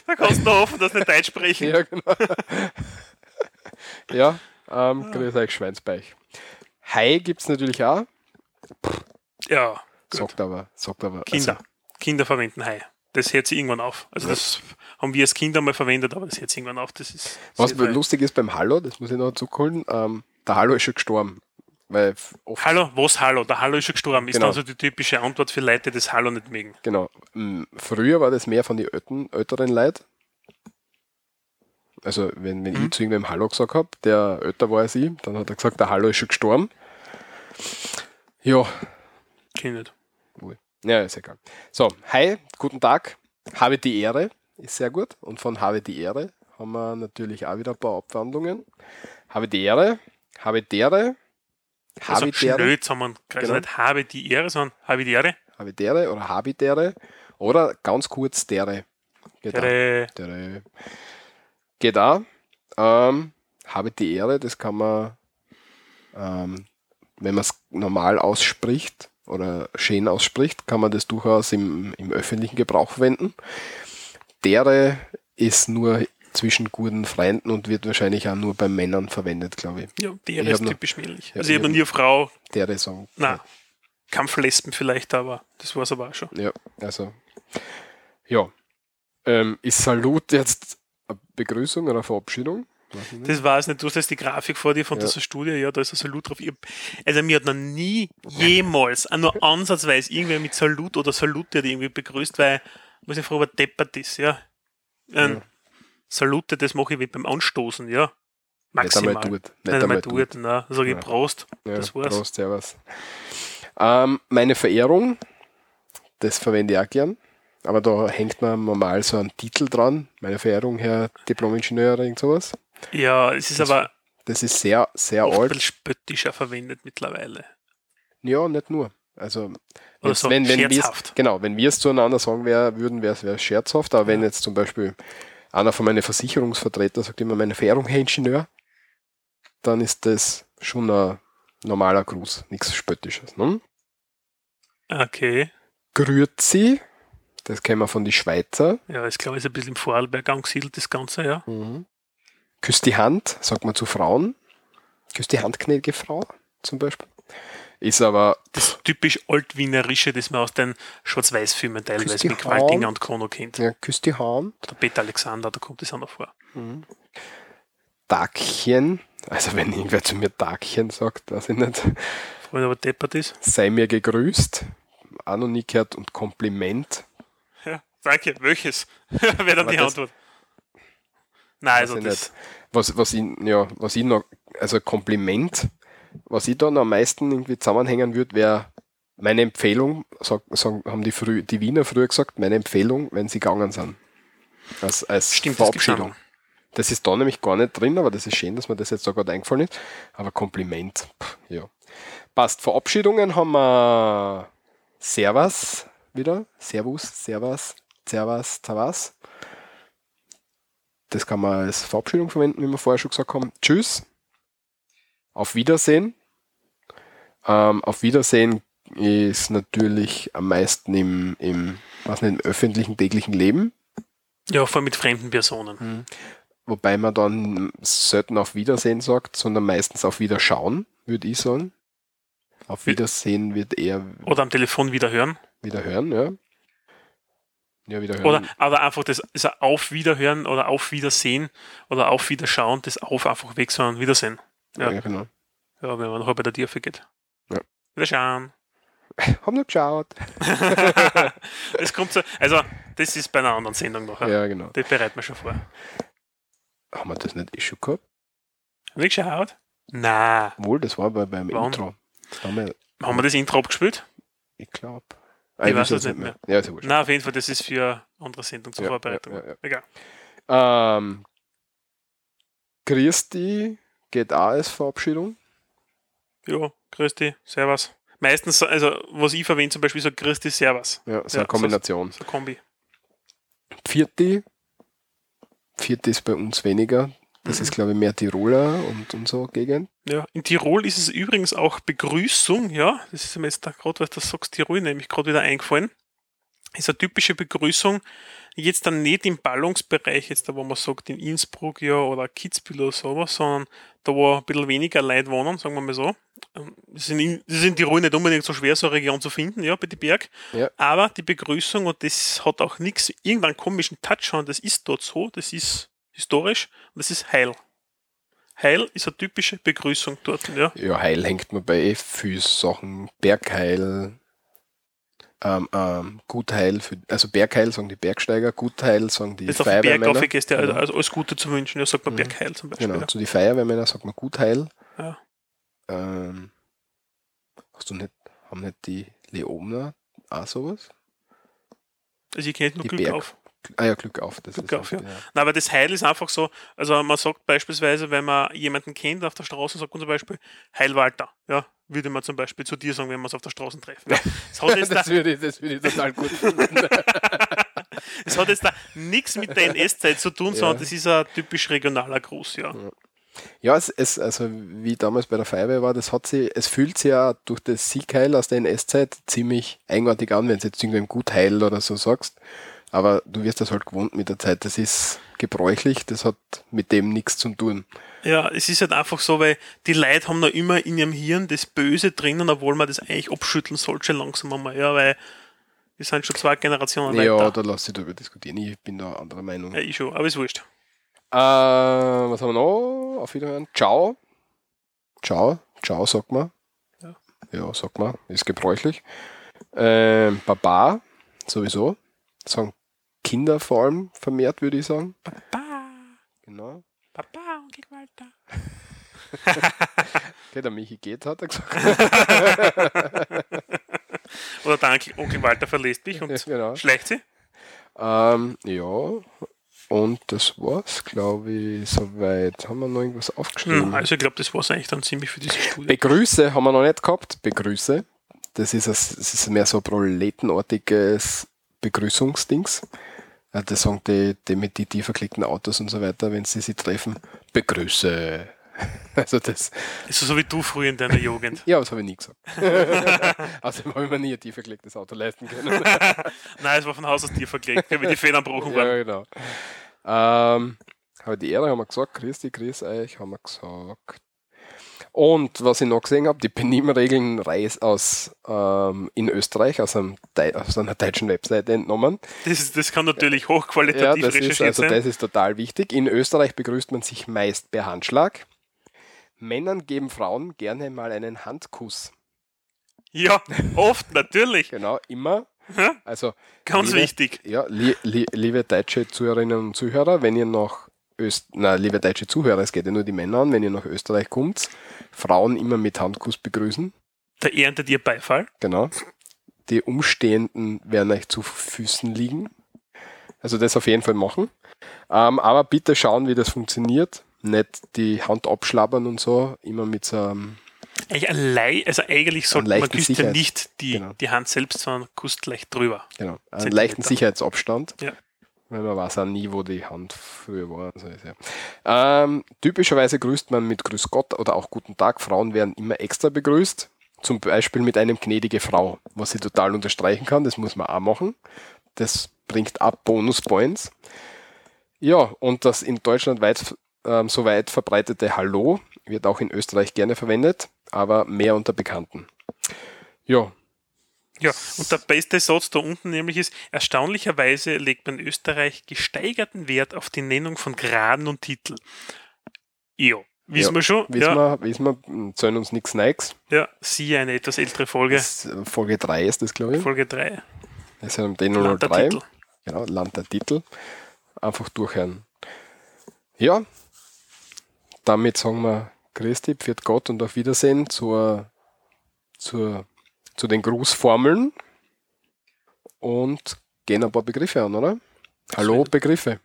Da kannst du hoffen, dass nicht Deutsch sprechen. ja, genau. ja, ähm, grüß euch Schweinsbeich. Hi gibt's natürlich auch. Ja, gut. Sagt aber, sagt aber. Kinder. Kinder verwenden Hai. Das hört sich irgendwann auf. Also das haben wir als Kinder mal verwendet, aber das hört sich irgendwann auf. Das ist Was lustig ist beim Hallo, das muss ich noch zurückholen, ähm, der Hallo ist schon gestorben. Weil Hallo, was Hallo? Der Hallo ist schon gestorben. Ist Genau. also die typische Antwort für Leute, die das Hallo nicht mögen. genau. m, Früher war das mehr von den älteren, älteren Leuten. Also wenn, wenn Mhm. ich zu irgendwem Hallo gesagt habe, der älter war als ich, dann hat er gesagt, der Hallo ist schon gestorben. Ja, Kenn ich nicht. wohl. Ja, ist egal. So, hi, guten Tag, habe die Ehre, ist sehr gut. Und von habe die Ehre haben wir natürlich auch wieder ein paar Abwandlungen. Habe die Ehre, habe dere, Also habe dere. schnell zusammen. Also Genau. nicht habe die Ehre, sondern habe die Ehre. Habitäre oder Habitäre oder ganz kurz dere. Geht auch. Ehre. Dere. Geht auch. Ähm, habe die Ehre, das kann man, ähm, wenn man es normal ausspricht oder schön ausspricht, kann man das durchaus im, im öffentlichen Gebrauch verwenden. Dere ist nur zwischen guten Freunden und wird wahrscheinlich auch nur bei Männern verwendet, glaube ich. Ja, hab ist typisch männlich. Ja, also ich habe nie eine Frau, Dere sagen. na, Kampflespen vielleicht, aber das war es aber auch schon. Ja, also. Ja. Ähm, ist Salut jetzt eine Begrüßung oder eine Verabschiedung? Das war es nicht. Du hast jetzt die Grafik vor dir von Ja. dieser Studie, ja, da ist ein Salut drauf. Hab, also mir hat noch nie jemals, auch nur ansatzweise irgendwer mit Salut oder Salute die irgendwie begrüßt, weil, muss ich fragen, er deppert ist, ja. Ein Ja. Salute, das mache ich wie beim Anstoßen, ja. Nicht Maximal. einmal tut. Nicht, Nicht einmal tut, na, sage ich Ja. Prost. Ja, das war's. Prost, servus. Ähm, meine Verehrung, das verwende ich auch gern. Aber da hängt man normal so einen Titel dran. Meine Verehrung, Herr Diplom-Ingenieur oder irgend sowas. Ja, es ist Das aber Das ist sehr, sehr oft ein alt. bisschen spöttischer verwendet mittlerweile. Ja, nicht nur. Also, jetzt, so wenn, wenn genau, wir es zueinander sagen wär, würden, wäre es scherzhaft. Aber wenn jetzt zum Beispiel einer von meinen Versicherungsvertretern sagt immer meine Verehrung, Herr Ingenieur, dann ist das schon ein normaler Gruß, nichts Spöttisches. Ne? Okay. Grüezi, Das kennen wir von die Schweizer. Ja, ich glaube, ist ein bisschen im Vorarlberg angesiedelt, das Ganze, ja. Mhm. Küss die Hand, sagt man zu Frauen. Küss die Hand, gnädige Frau, zum Beispiel. Ist aber, Das typisch Altwienerische, das man aus den Schwarz-Weiß-Filmen teilweise mit Qualtinger und Chrono kennt. ja, küss die Hand. Der Peter Alexander, da kommt das auch noch vor. Dagchen. Also wenn irgendwer zu mir Dagchen sagt, weiß ich nicht. Früher aber deppert ist. Sei mir gegrüßt. Auch noch nie gehört und Kompliment. Ja, danke. Welches? (laughs) Wäre dann Aber die Antwort. Nein, also das. Was, was ich, ja, was ich noch, also Kompliment, was ich da noch am meisten irgendwie zusammenhängen würde, wäre meine Empfehlung, sag, sagen, haben die, früh, die Wiener früher gesagt, meine Empfehlung, wenn sie gegangen sind. Als, als Stimmt, das Verabschiedung. auch. Das ist da nämlich gar nicht drin, aber das ist schön, dass mir das jetzt da gerade eingefallen ist. Aber Kompliment, pff, ja. Passt. Verabschiedungen haben wir Servus wieder. Servus, Servus, Servus, Servus. Das kann man als Verabschiedung verwenden, wie wir vorher schon gesagt haben. Tschüss. Auf Wiedersehen. Ähm, auf Wiedersehen ist natürlich am meisten im, im, was nicht, im öffentlichen täglichen Leben. Ja, vor allem mit fremden Personen. Mhm. Wobei man dann selten auf Wiedersehen sagt, sondern meistens auf Wiederschauen, würde ich sagen. Auf Wie- Wiedersehen wird eher Oder am Telefon wieder hören. wieder hören, ja. Ja, wieder hören. Oder aber einfach das, das Auf Wiederhören oder Auf Wiedersehen oder Auf Wiederschauen, das Auf einfach weg, sondern Wiedersehen. Ja. ja. genau. Ja, wenn man noch bei der Tiefe geht. Ja. Wiederschauen. Hab (laughs) noch geschaut. (laughs) das kommt so, also das ist bei einer anderen Sendung noch. Ja. Genau. Das bereiten wir schon vor. Haben wir das nicht eh schon gehabt? Haben wir geschaut? Nein. Wohl, das war bei, beim Wann? Intro. Haben wir, Haben wir das Intro abgespielt? ich glaube. Ich weiß es nicht mehr. Ja, ist ja wurscht. Nein, auf jeden Fall, das ist für eine andere Sendung zur Ja, Vorbereitung. ja, ja, ja. Egal. Ähm, Christi geht auch als Verabschiedung. Ja, grüß dich, servus. Meistens, also was ich verwende zum Beispiel, so dich, servus. Ja, so Ja, eine Kombination. So Kombi. Vierte. Vierte ist bei uns weniger. Das Mhm. ist, glaube ich, mehr Tiroler und, und so Gegend. Ja, in Tirol ist es übrigens auch Begrüßung, ja. Das ist mir jetzt gerade, weil du das sagst, Tirol, nämlich gerade wieder eingefallen. Ist eine typische Begrüßung, jetzt dann nicht im Ballungsbereich, jetzt da, wo man sagt, in Innsbruck ja oder Kitzbühel oder sowas, sondern da, wo ein bisschen weniger Leute wohnen, sagen wir mal so. Ähm, Das ist in, das ist in Tirol nicht unbedingt so schwer, so eine Region zu finden, ja, bei die Berg. Ja. Aber die Begrüßung, und das hat auch nichts, irgendeinen komischen Touch an, das ist dort so, das ist historisch, und das ist Heil. Heil ist eine typische Begrüßung dort, ja. Ja, Heil hängt man bei eh viel Sachen. Bergheil, ähm, ähm, Gutheil, für, also Bergheil sagen die Bergsteiger, Gutheil sagen die Jetzt auf den Berg Feuerwehrmänner. aufgehst, ja, also Genau. also alles Gute zu wünschen, ja, sagt man Mhm. Bergheil zum Beispiel. Genau, Ja. zu die Feuerwehrmänner sagt man Gutheil. Ja. Ähm, hast du nicht, haben nicht die Leoner auch sowas? Also ich kenne nur Die Glück Berg- auf. Ah ja, Glück auf. Das Glück ist auf, ja. Na, aber das Heil ist einfach so, also man sagt beispielsweise, wenn man jemanden kennt auf der Straße, sagt man zum Beispiel Heil Walter, ja, würde man zum Beispiel zu dir sagen, wenn man es auf der Straße trifft. Ja. Das, hat jetzt (laughs) da, das, würde ich, das würde ich total gut finden. (laughs) das hat jetzt da nichts mit der NS-Zeit zu tun, Ja. sondern das ist ein typisch regionaler Gruß, ja. Ja, es, es, also wie damals bei der Feuerwehr war, das hat sie, es fühlt sich ja durch das Siegheil aus der NS-Zeit ziemlich eigenartig an, wenn du jetzt irgendwem Gutheil oder so sagst. Aber du wirst das halt gewohnt mit der Zeit. Das ist gebräuchlich, das hat mit dem nichts zu tun. Ja, es ist halt einfach so, weil die Leute haben noch immer in ihrem Hirn das Böse drinnen, obwohl man das eigentlich abschütteln sollte langsam einmal, ja, weil wir sind schon zwei Generationen Ja, weiter. da lass ich darüber diskutieren. Ich bin da anderer Meinung. Ja, ich schon, aber ist wurscht. Äh, was haben wir noch? Auf Wiederhören. Ciao. Ciao. Ciao, sagt man. Ja. Ja, sagt man. Ist gebräuchlich. Ähm, Baba, sowieso. Sagen Kinder vor allem vermehrt, würde ich sagen. Papa, Genau. Papa, Onkel Walter. (laughs) Okay, der Michi geht, hat er gesagt. (laughs) Oder der Onkel, Onkel Walter verlässt mich und Ja, (laughs) genau. schleicht sie. Ähm, ja. Und das war's, glaube ich, soweit. Haben wir noch irgendwas aufgeschrieben? Hm, also ich glaube, das war es eigentlich dann ziemlich für diese Studie. Begrüße haben wir noch nicht gehabt. Begrüße. Das ist, ein, das ist mehr so ein proletenartiges Begrüßungsdings. Ja, Das sagen die, die mit die tiefer geklickten Autos und so weiter, wenn sie sich treffen. Begrüße. (laughs) Also das, Ist so, so wie du früher in deiner Jugend. ja, das habe ich nie gesagt. (laughs) Außerdem habe ich mir nie ein tiefer gelegtes Auto leisten können. (laughs) Nein, es war von Haus aus dir verklebt, weil die Federn gebrochen waren. ja, genau. Ähm, aber die Ehre haben wir gesagt, dich, grüß euch, haben wir gesagt. Und was ich noch gesehen habe, die Benimmregeln Reis aus ähm, in Österreich, aus, einem, aus einer deutschen Webseite entnommen. Das, das kann natürlich Ja, hochqualitativ das ist, also sein. das ist total wichtig. In Österreich begrüßt man sich meist per Handschlag. Männern geben Frauen gerne mal einen Handkuss. Ja, oft, natürlich. (laughs) Genau, immer. Ja, Also ganz liebe, wichtig. Ja, li, li, liebe deutsche Zuhörerinnen und Zuhörer, wenn ihr nach Öst, na, liebe deutsche Zuhörer, es geht ja nur die Männer an, wenn ihr nach Österreich kommt, Frauen immer mit Handkuss begrüßen. Da erntet ihr Beifall. Genau. Die Umstehenden werden euch zu Füßen liegen. Also das auf jeden Fall machen. Ähm, aber bitte schauen, wie das funktioniert. Nicht die Hand abschlabbern und so, immer mit so einem, Eigentlich, also eigentlich sollte man küsst ja Sicherheits- nicht die, Genau. die Hand selbst, sondern kusst leicht drüber. genau, einen Zentimeter. leichten Sicherheitsabstand. Ja. Weil man weiß auch nie, wo die Hand früher war. Also ja. ähm, typischerweise grüßt man mit Grüß Gott oder auch Guten Tag. Frauen werden immer extra begrüßt. Zum Beispiel mit einem gnädige Frau, was ich total unterstreichen kann. Das muss man auch machen. Das bringt ab Bonuspoints. Ja, und das in Deutschland weit, ähm, so weit verbreitete Hallo wird auch in Österreich gerne verwendet, aber mehr unter Bekannten. Ja, Ja, und der beste Satz da unten nämlich ist, erstaunlicherweise legt man in Österreich gesteigerten Wert auf die Nennung von Graden und Titel. Ja, wissen Ja, wir schon. wissen ja, wir, wissen wir, zählen uns nichts Neues. ja, siehe eine etwas ältere Folge, Das, äh, Folge 3 ist das, glaube ich. Folge 3. Das ist ja Land der D03. Titel. Genau, Land der Titel. Einfach durchhören. Ja, damit sagen wir Christi, pfiat Gott und auf Wiedersehen zur, zur, zu den Grußformeln und gehen ein paar Begriffe an, oder? Hallo, Begriffe.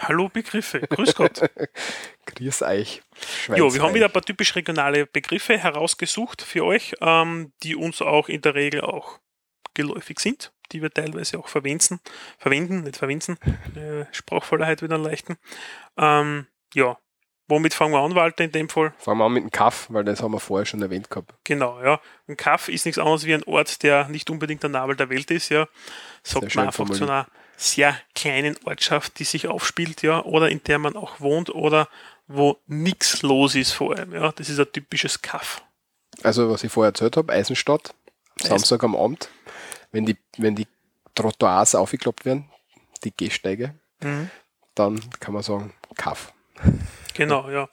Hallo Begriffe, grüß Gott. (laughs) Grüß euch. Ja, wir haben wieder ein paar typisch regionale Begriffe herausgesucht für euch, ähm, die uns auch in der Regel auch geläufig sind, die wir teilweise auch verwenden, verwenden, nicht verwenden, (laughs) äh, Sprachvollheit wieder leichten. Ähm, ja, womit fangen wir an, Walter, in dem Fall? Fangen wir an mit dem Kaff, weil das haben wir vorher schon erwähnt gehabt. Genau, ja. Ein Kaff ist nichts anderes wie ein Ort, der nicht unbedingt der Nabel der Welt ist, ja. Sagt man einfach zu formuliert. einer sehr kleinen Ortschaft, die sich aufspielt, ja, oder in der man auch wohnt oder wo nichts los ist vor allem, ja. Das ist ein typisches Kaff. Also, was ich vorher erzählt habe, Eisenstadt, Eisen- Samstag am Abend, wenn die, wenn die Trottoirs aufgeklappt werden, die Gehsteige, Mhm. dann kann man sagen, Kaff. Genau, ja.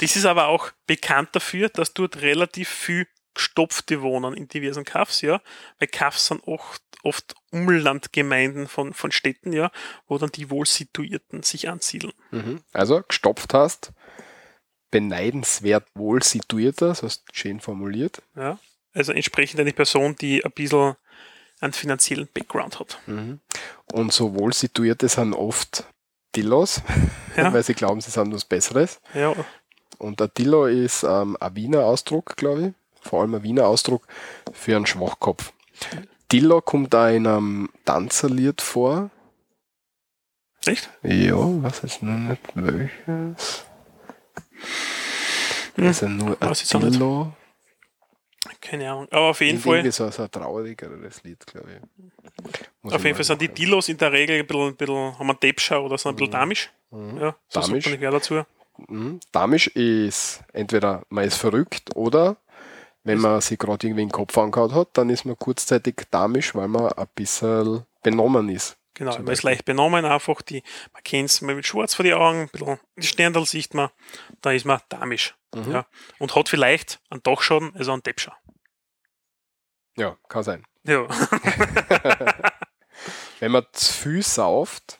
Das ist aber auch bekannt dafür, dass dort relativ viel Gestopfte wohnen in diversen Kaffs, ja. Weil Kaffs sind oft, oft Umlandgemeinden von, von Städten, ja, wo dann die Wohlsituierten sich ansiedeln. Mhm. Also, gestopft hast, beneidenswert wohl situierter, das hast du schön formuliert. Ja. Also entsprechend eine Person, die ein bisschen einen finanziellen Background hat. Und so wohl situierte sind oft Dillos, Ja. (laughs) weil sie glauben, sie sind was Besseres. Ja, Und der Dillo ist ähm, ein Wiener Ausdruck, glaube ich. Vor allem ein Wiener Ausdruck für einen Schwachkopf. Dillo kommt da in einem Tanzerlied vor. echt? Ja, was ist noch nicht welches? Hm, Das ist ja nur ein weiß ich auch nicht. Dillo. Keine Ahnung. Aber auf jeden Fall, Irgendwie so, so ein traurigeres Lied, glaube ich. Muss auf ich jeden Fall sind die. Dilos in der Regel ein bisschen, ein bisschen haben einen Debscher oder sind ein bisschen damisch. Mhm. Ja, so Damisch. nicht mehr dazu. Mhm. Damisch ist entweder man ist verrückt oder wenn man sich gerade irgendwie den Kopf angehauen hat, dann ist man kurzzeitig damisch, weil man ein bisschen benommen ist. Genau, man ist leicht benommen, einfach die, man kennt es mit schwarz vor die Augen, ein bisschen die Sterndal sieht man, da ist man damisch. Mhm. Ja. Und hat vielleicht einen Dachschaden, also einen Debscher. Ja, kann sein. Ja. (laughs) (laughs) Wenn man zu viel sauft,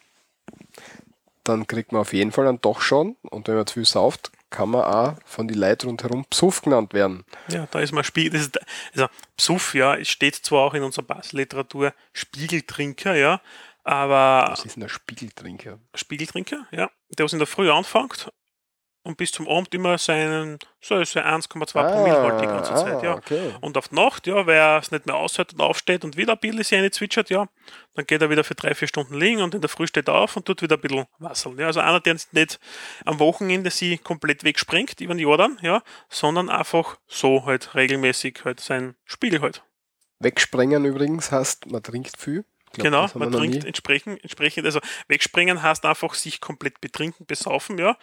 dann kriegt man auf jeden Fall einen Dachschaden und wenn man zu viel sauft, kann man auch von die Leuten rundherum Psuff genannt werden. Ja, da ist man Spiegel. Das ist, also Psuff, ja, es steht zwar auch in unserer Baselliteratur Spiegeltrinker, ja, aber Das ist ein Spiegeltrinker. Spiegeltrinker, ja, der was in der Früh anfängt und bis zum Abend immer seinen, so, so 1,2 Promille halt die ganze Zeit, ja. Ah, okay. Und auf die Nacht, ja, weil er es nicht mehr aushält und aufsteht und wieder ein bisschen Seine zwitschert, ja, dann geht er wieder für drei, vier Stunden liegen und in der Früh steht er auf und tut wieder ein bisschen wasseln. Ja. Also einer, der nicht am Wochenende sie komplett wegspringt über den Jordan, ja, sondern einfach so halt regelmäßig halt sein Spiel halt. Wegsprengen übrigens heißt, man trinkt viel. Glaub, genau, man trinkt entsprechend, entsprechend, also wegspringen heißt einfach sich komplett betrinken, besaufen, ja.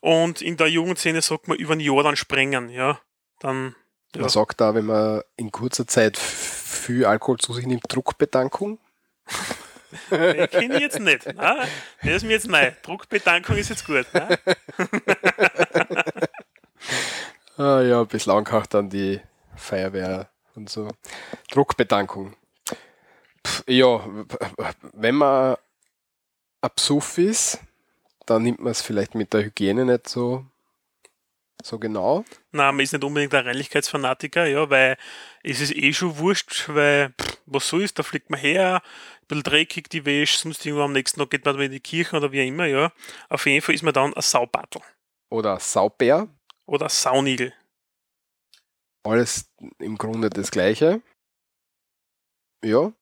Und in der Jugendszene sagt man über den Jordan sprengen, ja. Dann, ja. Man sagt da, wenn man in kurzer Zeit viel Alkohol zu sich nimmt, Druckbetankung. Den kenne ich jetzt nicht. Nein, der ist mir jetzt neu. Druckbetankung ist jetzt gut. Ne? Ah ja, bislang auch dann die Feuerwehr und so. Druckbetankung. Ja, wenn man absuff ist, dann nimmt man es vielleicht mit der Hygiene nicht so, so genau. Nein, man ist nicht unbedingt ein Reinlichkeitsfanatiker, ja, weil es ist eh schon wurscht, weil pff, was so ist, da fliegt man her, ein bisschen dreckig die Wäsche, sonst irgendwo am nächsten Tag geht man in die Kirche oder wie auch immer, ja. Auf jeden Fall ist man dann ein Saubattel Oder Saubär, oder ein Saunigel. alles im Grunde das Gleiche. Ja.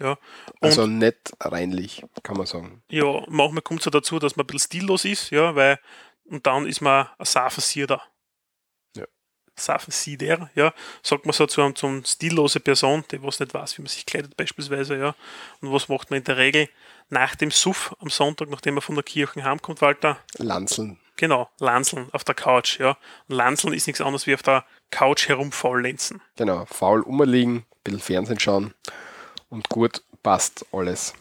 Ja, Also nicht reinlich, kann man sagen. Ja, manchmal kommt es ja dazu, dass man ein bisschen stillos ist, ja, weil, und dann ist man ein Safensierder. Ja. Safensieder, ja, sagt man so zu einem zum stillose Person, die was nicht weiß, wie man sich kleidet beispielsweise, ja. Und was macht man in der Regel nach dem Suff am Sonntag, nachdem man von der Kirche heimkommt, Walter? Lanzeln. Genau, Lanseln auf der Couch, ja. Und Lanseln ist nichts anderes wie auf der Couch herumfaulenzen. Genau, faul umliegen, ein bisschen Fernsehen schauen und gut passt alles.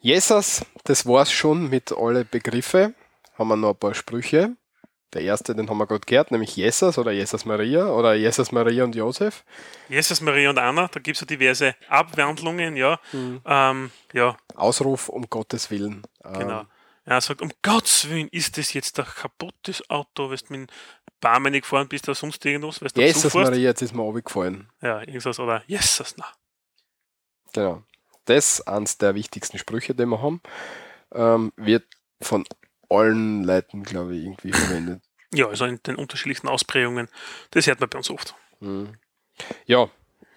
Jesus, das war's schon mit alle Begriffe. Haben wir noch ein paar Sprüche. Der erste, den haben wir gerade gehört, nämlich Jesus oder Jesus Maria oder Jesus Maria und Josef. Jesus, Maria und Anna, da gibt es ja diverse Abwandlungen, ja. Mhm. Ähm, ja, Ausruf um Gottes Willen. Ähm, Genau. Er sagt, um Gottes Willen, ist das jetzt ein kaputtes Auto, weil du mit Barmen gefahren bist oder sonst irgendwas, weil du Jesus? Maria, jetzt ist mir runtergefallen. Ja, irgendwas, oder Jesus, na. Genau. Das ist eines der wichtigsten Sprüche, die wir haben. Ähm, wird von allen Leuten, glaube ich, irgendwie verwendet. Ja, also in den unterschiedlichsten Ausprägungen. Das hört man bei uns oft. Mhm. Ja,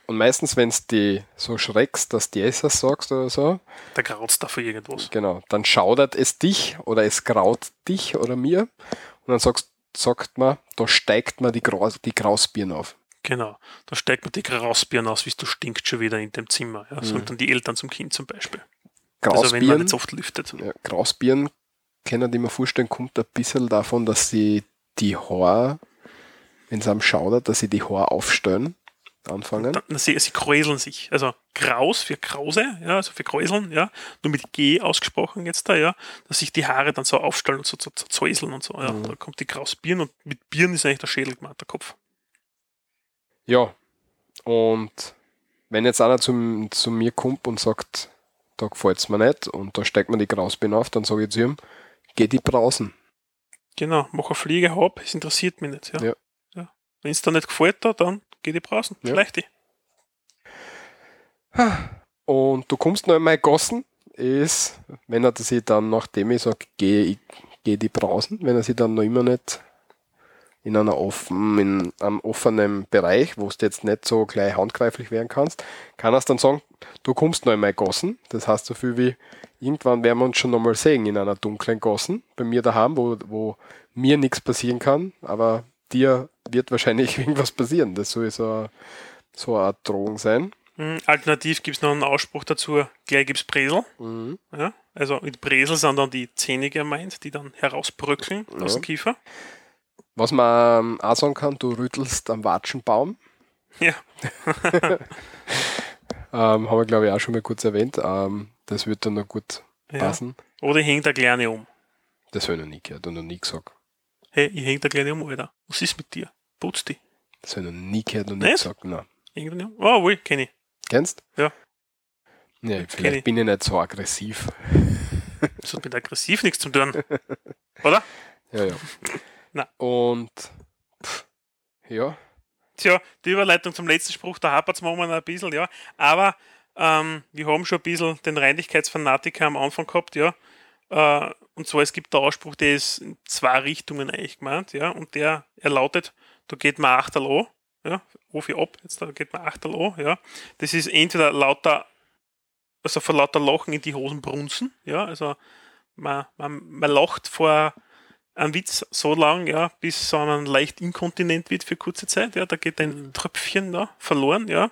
und meistens, wenn es die so schreckst, dass du Jesus sagst oder so, Da graut's da für irgendwas. genau, dann schaudert es dich oder es graut dich oder mir und dann sagst, sagt man, da steigt man die, Graus, die Grausbirne auf. Genau. Da steigt man die Grausbirne aus, wie du stinkst schon wieder in dem Zimmer. Ja, sagen dann die Eltern zum Kind zum Beispiel. Also wenn man nicht so oft lüftet. ja, Grausbirnen, können die mir vorstellen, kommt ein bisschen davon, dass sie die Haare, wenn es am schaudert, dass sie die Haare aufstellen, anfangen. Dann, sie, sie kräuseln sich. Also Kraus für Krause, ja, also für Kräuseln, ja, nur mit G ausgesprochen jetzt da, ja, dass sich die Haare dann so aufstellen und so zu so, zäuseln und so. Ja. Mhm. Da kommt die Krausbirn und mit Birn ist eigentlich der Schädel gemeint, der Kopf. Ja, und wenn jetzt einer zu, zu mir kommt und sagt, da gefällt es mir nicht und da steigt mir die Grausbirne auf, dann sage ich zu ihm, geh die brausen. Genau, mach eine Fliege ab, es interessiert mich nicht. Ja. Ja. ja. Wenn es dir nicht gefällt, da, dann geh die brausen. Ja. Vielleicht die. Und du kommst noch einmal Gossen, ist, wenn er sich dann, nachdem ich sage, geh, geh die brausen, wenn er sich dann noch immer nicht in einer offen, in einem offenen Bereich, wo du jetzt nicht so gleich handgreiflich werden kannst, kann er es dann sagen, du kommst noch einmal Gossen. Das heißt so viel wie, irgendwann werden wir uns schon nochmal sehen in einer dunklen Gossen, bei mir daheim, wo, wo mir nichts passieren kann, aber dir wird wahrscheinlich (laughs) irgendwas passieren. Das soll so, so eine Drohung sein. Mhm. Alternativ gibt es noch einen Ausspruch dazu, gleich gibt es Bresel. Mhm. Ja? Also mit Bresel sind dann die Zähne gemeint, die dann herausbröckeln aus Ja. dem Kiefer. Was man ähm, auch sagen kann, du rüttelst am Watschenbaum. Ja. (laughs) Ähm, haben wir, glaube ich, auch schon mal kurz erwähnt. Ähm, das wird dann noch gut ja. passen. Oder ich häng der Kleine um. Das habe ich noch nie gehört und noch nie gesagt. Hey, ich häng der Kleine um, Alter. Was ist mit dir? Putz die. Das habe ich noch nie gehört und Nicht? gesagt. Nein. Irgendwie um. Oh, wohl, kenn ich. Kennst? Ja. Nee, vielleicht ich. bin ich nicht so aggressiv. Das hat mit aggressiv nichts zu tun. (laughs) Oder? Ja, ja. Na. Und pff, ja, Tja, die Überleitung zum letzten Spruch, da hapert es momentan ein bisschen, ja. Aber ähm, wir haben schon ein bisschen den Reinlichkeitsfanatiker am Anfang gehabt, ja. Äh, und zwar, es gibt der Ausspruch, der ist in zwei Richtungen eigentlich gemeint, ja, und der, er lautet, da geht man Achtel an, ja, rufe ich ab, jetzt da geht man Achtel an, ja. Das ist entweder lauter, also vor lauter Lachen in die Hosen brunzen, ja, also man, man, man lacht vor einem Witz so lang, ja, bis man leicht inkontinent wird für kurze Zeit, ja, da geht ein Tröpfchen da verloren, ja.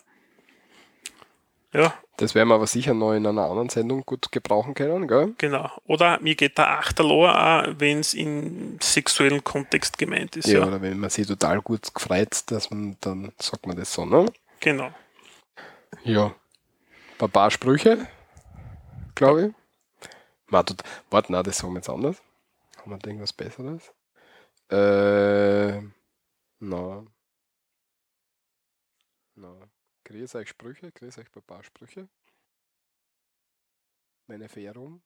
Ja, Das werden wir aber sicher noch in einer anderen Sendung gut gebrauchen können, gell? genau. Oder mir geht der Achterlohr auch, wenn es in sexuellen Kontext gemeint ist, Ja, ja. oder wenn man sich total gut gefreut, dass man, dann sagt man das so, ne? Genau. Ja. Ein paar Sprüche, glaube ich. Warte, warte, nein, das sagen wir jetzt anders. Haben wir da irgendwas Besseres? Äh, na. Na. Grüß euch Sprüche, grüß euch ein paar Sprüche. Meine Fährung,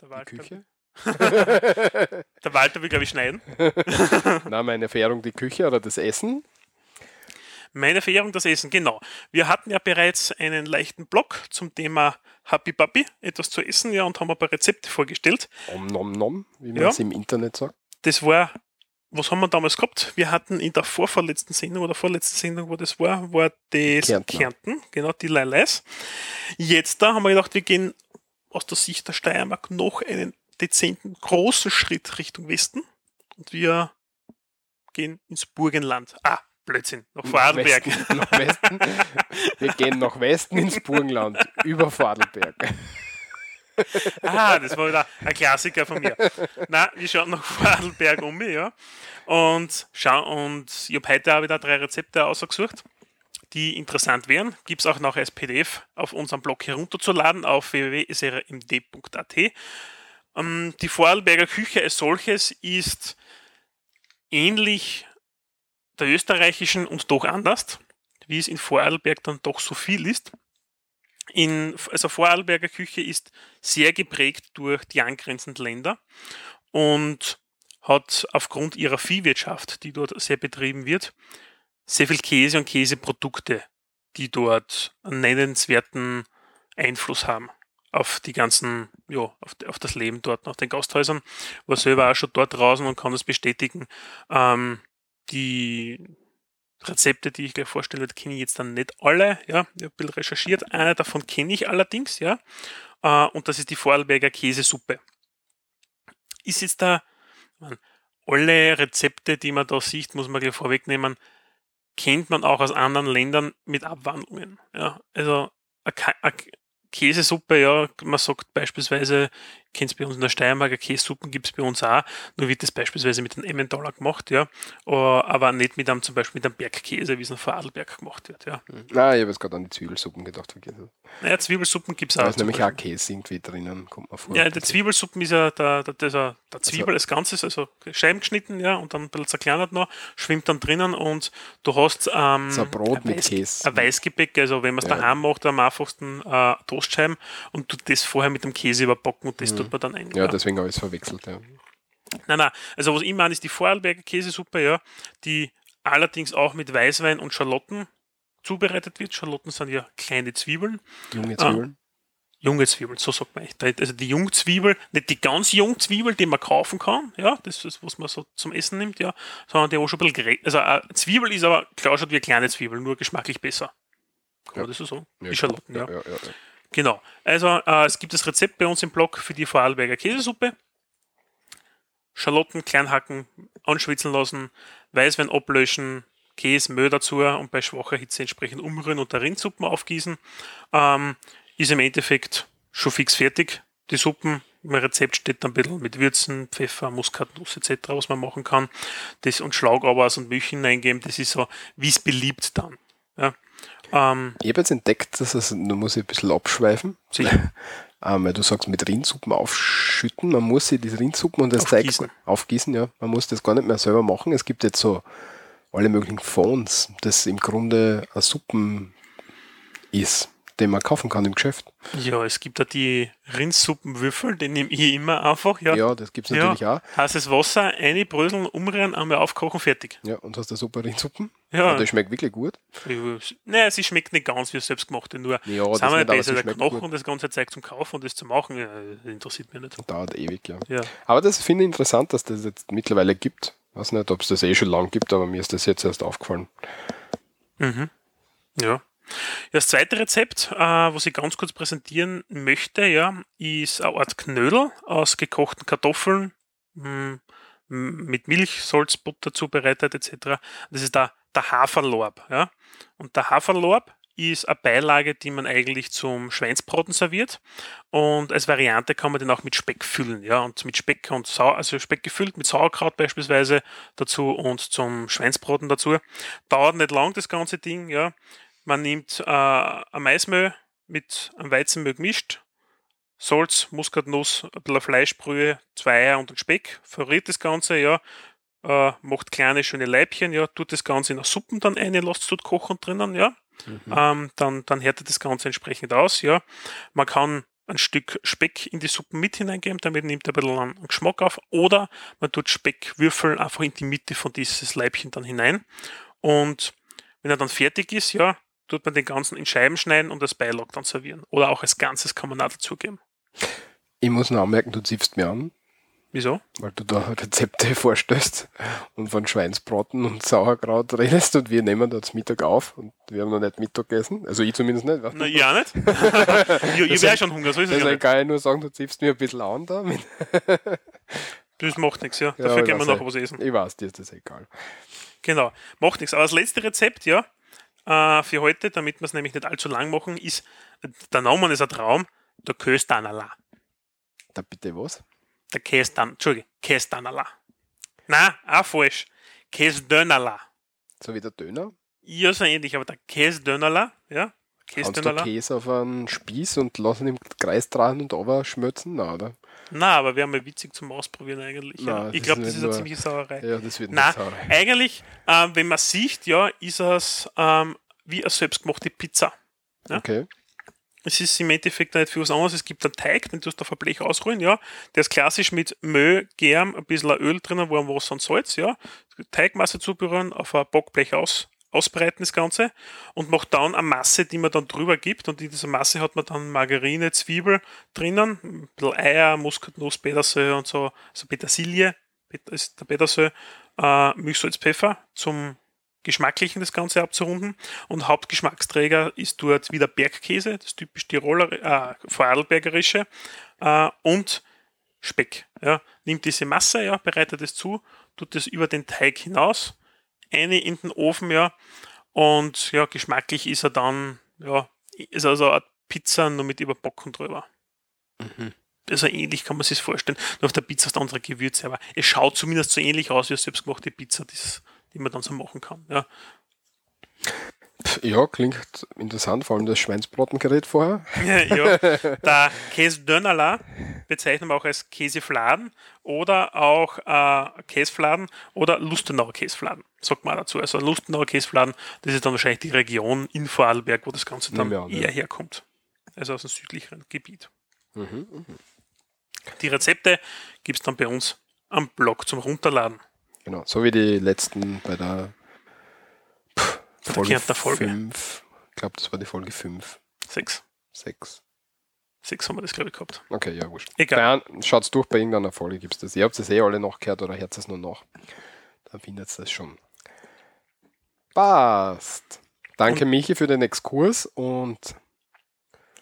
Der die Walter, Küche. (laughs) der Walter will, glaube ich, schneiden. (laughs) na, meine Fährung, die Küche oder das Essen. Meine Verehrung, das Essen, genau. Wir hatten ja bereits einen leichten Blog zum Thema Happy Papi, etwas zu essen, ja, und haben ein paar Rezepte vorgestellt. Om nom nom, wie man Ja. es im Internet sagt. Das war, was haben wir damals gehabt? Wir hatten in der vorvorletzten Sendung oder vorletzten Sendung, wo das war, war das Kärntner. Kärnten, genau, die Leileis. Jetzt da haben wir gedacht, wir gehen aus der Sicht der Steiermark noch einen dezenten, großen Schritt Richtung Westen und wir gehen ins Burgenland. Ah, Blödsinn, nach Vorarlberg. Westen, nach Westen. Wir gehen nach Westen ins Burgenland, über Vorarlberg. Ah, das war wieder ein Klassiker von mir. Na, wir schauen nach Vorarlberg um, ja. Und schauen, und ich habe heute auch wieder drei Rezepte ausgesucht, die interessant wären. Gibt es auch noch als PDF auf unserem Blog herunterzuladen auf www.srmd.at. Ähm, die Vorarlberger Küche als solches ist ähnlich der österreichischen und doch anders, wie es in Vorarlberg dann doch so viel ist. In, also Vorarlberger Küche ist sehr geprägt durch die angrenzenden Länder und hat aufgrund ihrer Viehwirtschaft, die dort sehr betrieben wird, sehr viel Käse und Käseprodukte, die dort einen nennenswerten Einfluss haben auf die ganzen, ja, auf, auf das Leben dort nach den Gasthäusern. War selber auch schon dort draußen und kann das bestätigen. Ähm, die Rezepte, die ich gleich vorstelle, kenne ich jetzt dann nicht alle. Ja, ich habe ein bisschen recherchiert. Einer davon kenne ich allerdings, ja. Äh, und das ist die Vorarlberger Käsesuppe. Ist jetzt da, man, alle Rezepte, die man da sieht, muss man gleich vorwegnehmen, kennt man auch aus anderen Ländern mit Abwandlungen. Ja, also eine eine Käsesuppe, ja, man sagt beispielsweise, kennt es bei uns in der Steiermark, Käsesuppen gibt es bei uns auch, nur wird das beispielsweise mit einem Emmentaler gemacht, ja, aber nicht mit einem, zum Beispiel mit einem Bergkäse, wie es in Vorarlberg gemacht wird, ja. Nein, ich habe jetzt gerade an die Zwiebelsuppen gedacht. Naja, Zwiebelsuppen gibt es Da auch. ist zum nämlich auch. Käse irgendwie drinnen, kommt man vor. Ja, der Zwiebelsuppen ist ja der, der, der, der Zwiebel als Ganzes, also Scheiben geschnitten, ja, und dann ein bisschen zerkleinert noch, schwimmt dann drinnen und du hast ähm, So ein Brot ein mit Weiß- Käse. Ein Weißgebäck, also wenn man es Ja. daheim macht, am einfachsten äh, Toastscheiben und tut das vorher mit dem Käse überbacken und das tut man dann ein. Mhm. ja, deswegen habe ich es verwechselt. Ja. Nein, nein, also was ich meine, ist die Vorarlberger Käsesuppe, ja, die allerdings auch mit Weißwein und Schalotten zubereitet wird. Schalotten sind ja kleine Zwiebeln. Junge Ah. Zwiebeln. Junge Zwiebeln, so sagt man echt. Also die Jungzwiebel, nicht die ganz Jungzwiebel, die man kaufen kann, ja, das ist, was man so zum Essen nimmt, ja, sondern die auch schon ein bisschen, also eine Zwiebel ist aber, klar schaut wie eine kleine Zwiebel, nur geschmacklich besser. Kann Ja. man das so sagen? Ja, die Schalotten, ja, ja. Genau. Also äh, es gibt das Rezept bei uns im Blog für die Vorarlberger Käsesuppe. Schalotten klein hacken, anschwitzen lassen, Weißwein ablöschen, Käse, Mehl dazu und bei schwacher Hitze entsprechend umrühren und der Rindsuppen aufgießen. Ähm, ist im Endeffekt schon fix fertig. Die Suppen, im Rezept steht dann ein bisschen mit Würzen, Pfeffer, Muskatnuss etc., was man machen kann. Das und Schlaugaubers und Milch hineingeben, das ist so, wie es beliebt dann. Ja. Ähm, Ich habe jetzt entdeckt, dass es, da muss ich ein bisschen abschweifen, sicher. (laughs) ähm, weil du sagst, mit Rindsuppen aufschütten, man muss sich diese Rindsuppen und das Aufgießen. Zeug aufgießen, ja. Man muss das gar nicht mehr selber machen. Es gibt jetzt so alle möglichen Fonds, das im Grunde eine Suppen ist. Den man kaufen kann im Geschäft. Ja, es gibt da die Rindsuppenwürfel, die nehme ich immer einfach. Ja, Ja, das gibt's natürlich auch. heißes Wasser, einbröseln, umrühren, einmal aufkochen, fertig. Ja, und hast da super Rindsuppen. Ja, Und das schmeckt wirklich gut. naja, sie schmeckt nicht ganz wie selbstgemachte, nur Ja, das haben wir besser. Der Knochen und das ganze Zeug zum Kaufen und das zu machen, ja, interessiert mich nicht. Dauert ewig, ja. Ja. Aber das finde ich interessant, dass das jetzt mittlerweile gibt. Weiß nicht, ob es das eh schon lang gibt, aber mir ist das jetzt erst aufgefallen. Mhm. Ja. Das zweite Rezept, äh, was ich ganz kurz präsentieren möchte, ja, ist eine Art Knödel aus gekochten Kartoffeln mh, m- mit Milch, Salz, Butter zubereitet etc. Das ist der, der Haferlorb. Ja. Und der Haferlorb ist eine Beilage, die man eigentlich zum Schweinsbraten serviert. Und als Variante kann man den auch mit Speck füllen. Ja. Und mit Speck und Sau also Speck gefüllt, mit Sauerkraut beispielsweise dazu und zum Schweinsbraten dazu. Dauert nicht lang, das ganze Ding, ja. Man nimmt äh, ein Maismehl mit einem Weizenmehl gemischt, Salz, Muskatnuss, ein bisschen Fleischbrühe, zwei Eier und ein Speck, verrät das Ganze, ja, äh, macht kleine schöne Leibchen, ja, tut das Ganze in der Suppen dann ein, lasst es dort kochen drinnen, ja, ähm, dann, dann härtet das Ganze entsprechend aus, ja. Man kann ein Stück Speck in die Suppen mit hineingeben, damit nimmt er ein bisschen einen Geschmack auf, oder man tut Speckwürfel einfach in die Mitte von dieses Leibchen dann hinein. Und wenn er dann fertig ist, ja, tut man den ganzen in Scheiben schneiden und als Beilage dann servieren. Oder auch als Ganzes kann man auch dazugeben. Ich muss noch anmerken, du ziehst mir an, Wieso? weil du da Rezepte (laughs) vorstößt und von Schweinsbraten und Sauerkraut redest und wir nehmen da zum Mittag auf und wir haben noch nicht Mittag gegessen. Also ich zumindest nicht. Na, ja nicht. (laughs) ich ich wäre schon Hunger, so ist es ja nicht. nur sagen, du ziehst mir ein bisschen an da. Mit, (laughs) Das macht nichts, ja. Ja, Dafür gehen wir noch eh. was essen. ich weiß, dir ist das egal. Genau, macht nichts. Aber das letzte Rezept, ja, äh, für heute, damit wir es nämlich nicht allzu lang machen, ist, der Name ist ein Traum, der Köstanala. Da bitte was? Der Kästan, Entschuldige, Kästanala. Na, auch falsch. Käsdönala. So wie der Döner. Ja, so ähnlich, aber der Käsdönala, ja, Kannst du. Käse auf einen Spieß und lassen im Kreis dran und aber schmölzen? Nein, oder? Na, aber wäre mal witzig zum Ausprobieren eigentlich. Na, ja. Ich glaube, das ist eine ziemliche Sauerei. Ja, das wird Na, nicht sauer. eigentlich, ähm, wenn man sieht, ja, ist es ähm, wie eine selbstgemachte Pizza. ja. Okay. Es ist im Endeffekt nicht viel was anderes. Es gibt einen Teig, den tust du auf ein Blech ausrollen, ja. Der ist klassisch mit Mehl, Germ, ein bisschen Öl drinnen, warm Wasser und Salz, ja. Teigmasse zuberühren, auf ein Backblech aus, ausbreiten das Ganze und macht dann eine Masse, die man dann drüber gibt. Und in dieser Masse hat man dann Margarine, Zwiebel drinnen, ein bisschen Eier, Muskatnuss, Petersilie und so, also Petersilie, Pet- ist der Petersilie, äh, Milch, Salz, Pfeffer zum Geschmacklichen das Ganze abzurunden. Und Hauptgeschmacksträger ist dort wieder Bergkäse, das typisch Tiroler, äh, Vorarlbergerische, äh, und Speck. Ja. Nimmt diese Masse, ja, bereitet es zu, tut es über den Teig hinaus, eine in den Ofen, ja, und ja, geschmacklich ist er dann, ja, ist also eine Pizza nur mit Überbacken drüber. Also ähnlich kann man sich vorstellen. Nur auf der Pizza du andere Gewürze, aber es schaut zumindest so ähnlich aus wie eine selbstgemachte Pizza, das, die man dann so machen kann. Ja. Ja, klingt interessant, vor allem das Schweinsbratengerät vorher. ja, (laughs) der Käsedönnerla bezeichnen wir auch als Käsefladen oder auch äh, Käsefladen oder Lustenauer Käsefladen, sagt man dazu. Also Lustenauer Käsefladen, das ist dann wahrscheinlich die Region in Vorarlberg, wo das Ganze dann an, eher ja. herkommt. Also aus dem südlicheren Gebiet. Mhm, Die Rezepte gibt es dann bei uns am Blog zum Runterladen. Genau, so wie die letzten bei der der Folge. 5. Ich glaube, das war die Folge 5, Sechs. 6. Sechs haben wir das, glaube ich, gehabt. Okay, ja, wurscht. Egal. Dann schaut's durch, bei irgendeiner Folge gibt's das. Ihr habt es eh alle noch gehört oder hört es nur noch. Dann findet ihr das schon. Passt. Danke, Michi, für den Exkurs und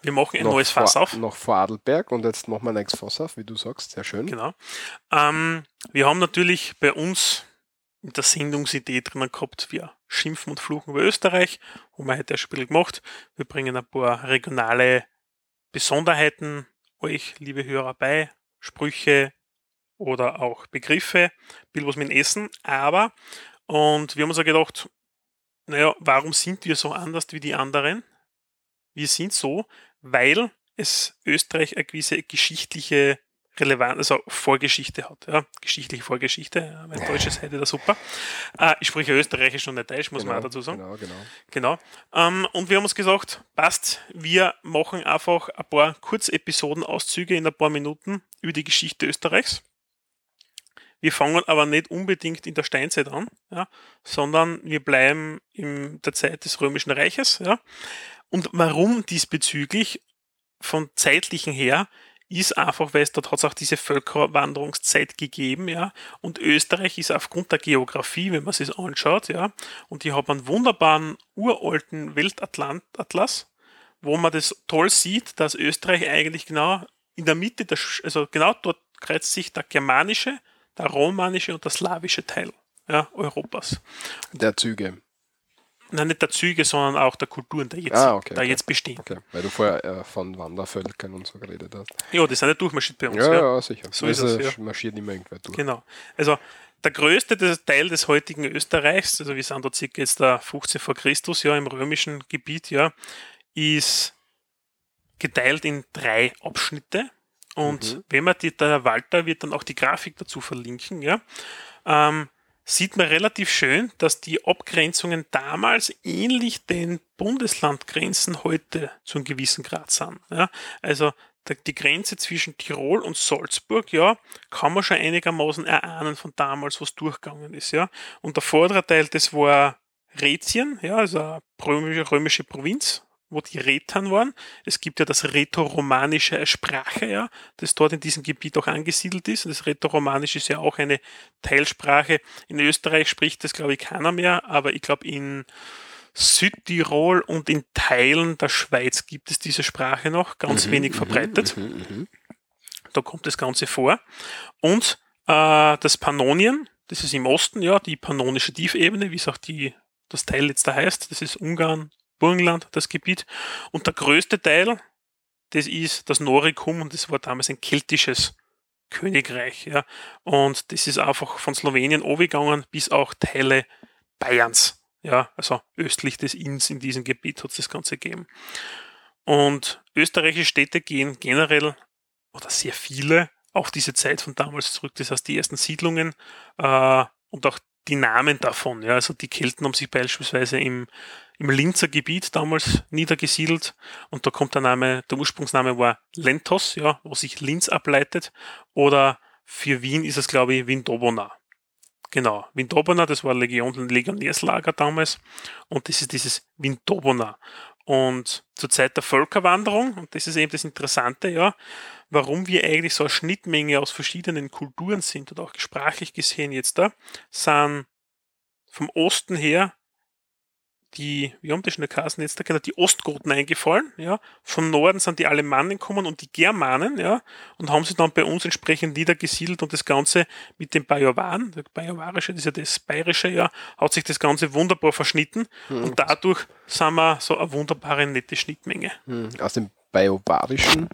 Wir machen ein neues Fass vor, auf. noch vor Adelberg und jetzt machen wir ein nächstes Fass auf, wie du sagst. Sehr schön. Genau. Ähm, wir haben natürlich bei uns in der Sendungsidee drinnen gehabt, wir schimpfen und fluchen über Österreich, haben wir heute ein Spiel gemacht. Wir bringen ein paar regionale Besonderheiten euch, liebe Hörer, bei, Sprüche oder auch Begriffe, bisschen was mit Essen, aber, und wir haben uns auch gedacht, naja, warum sind wir so anders wie die anderen? Wir sind so, weil es Österreich eine gewisse geschichtliche relevant, also Vorgeschichte hat, ja, geschichtliche Vorgeschichte, ja, mein Deutsch ist heute da super. Äh, ich spreche Österreichisch und nicht Deutsch, muss genau, man auch dazu sagen. Genau, genau. Genau. Ähm, und wir haben uns gesagt, passt, wir machen einfach ein paar Kurzepisoden-Auszüge in ein paar Minuten über die Geschichte Österreichs. Wir fangen aber nicht unbedingt in der Steinzeit an, ja, sondern wir bleiben in der Zeit des Römischen Reiches. Ja. Und warum diesbezüglich von zeitlichen her ist einfach, weil es dort hat es auch diese Völkerwanderungszeit gegeben, ja. Und Österreich ist aufgrund der Geografie, wenn man sich anschaut, ja, und die haben einen wunderbaren uralten Weltatlas, wo man das toll sieht, dass Österreich eigentlich genau in der Mitte, der, also genau dort kreuzt sich der germanische, der romanische und der slawische Teil ja, Europas. Der Züge. Nein, nicht der Züge, sondern auch der Kulturen, der jetzt, Ah, okay, der okay. jetzt bestehen. Okay, weil du vorher äh, von Wandervölkern und so geredet hast. Ja, die sind nicht durchmarschiert bei uns. Ja, ja. ja, sicher. So ist Also, es, ja. marschiert immer irgendwer durch. Genau. Also der größte Teil des heutigen Österreichs, also wir sind da circa jetzt da 15 vor Christus, ja, im römischen Gebiet, ja, ist geteilt in drei Abschnitte. Und Mhm. wenn man die, der Walter wird dann auch die Grafik dazu verlinken, ja, ähm, sieht man relativ schön, dass die Abgrenzungen damals ähnlich den Bundeslandgrenzen heute zu einem gewissen Grad sind. Ja. Also die Grenze zwischen Tirol und Salzburg, ja, kann man schon einigermaßen erahnen von damals, was durchgegangen ist, ja. Und der vordere Teil, das war Rätien, ja, also eine römische, römische Provinz, wo die Rätern waren. Es gibt ja das rätoromanische Sprache, ja, das dort in diesem Gebiet auch angesiedelt ist. Und das Rätoromanisch ist ja auch eine Teilsprache. In Österreich spricht das, glaube ich, keiner mehr, aber ich glaube, in Südtirol und in Teilen der Schweiz gibt es diese Sprache noch, ganz wenig verbreitet. Mhm, mhm. Da kommt das Ganze vor. Und äh, das Pannonien, das ist im Osten, ja, die pannonische Tiefebene, wie es auch die, das Teil jetzt da heißt, das ist Ungarn, Burgenland, das Gebiet. Und der größte Teil, das ist das Noricum und das war damals ein keltisches Königreich, ja. Und das ist einfach von Slowenien overgegangen bis auch Teile Bayerns, ja, also östlich des Inns in diesem Gebiet hat es das Ganze gegeben. Und österreichische Städte gehen generell oder sehr viele auf diese Zeit von damals zurück. Das heißt, die ersten Siedlungen äh, und auch die Namen davon. Ja, also die Kelten haben sich beispielsweise im, im Linzer Gebiet damals niedergesiedelt und da kommt der Name, der Ursprungsname war Lentos, ja, wo sich Linz ableitet. Oder für Wien ist es, glaube ich, Windobona. Genau, Windobona, das war Legion, Legionärslager damals und das ist dieses Windobona. Und zur Zeit der Völkerwanderung, und das ist eben das Interessante, ja, warum wir eigentlich so eine Schnittmenge aus verschiedenen Kulturen sind und auch sprachlich gesehen jetzt da, sind vom Osten her die, wie haben die schon geheißen jetzt da, genau, die Ostgoten eingefallen, ja. Vom Norden sind die Alemannen gekommen und die Germanen, ja, und haben sich dann bei uns entsprechend niedergesiedelt und das Ganze mit dem Bajowan, der Bajovarische, das ist ja das Bayerische, ja, hat sich das Ganze wunderbar verschnitten und dadurch sind wir so eine wunderbare, nette Schnittmenge. Mhm. Aus dem Bayobarischen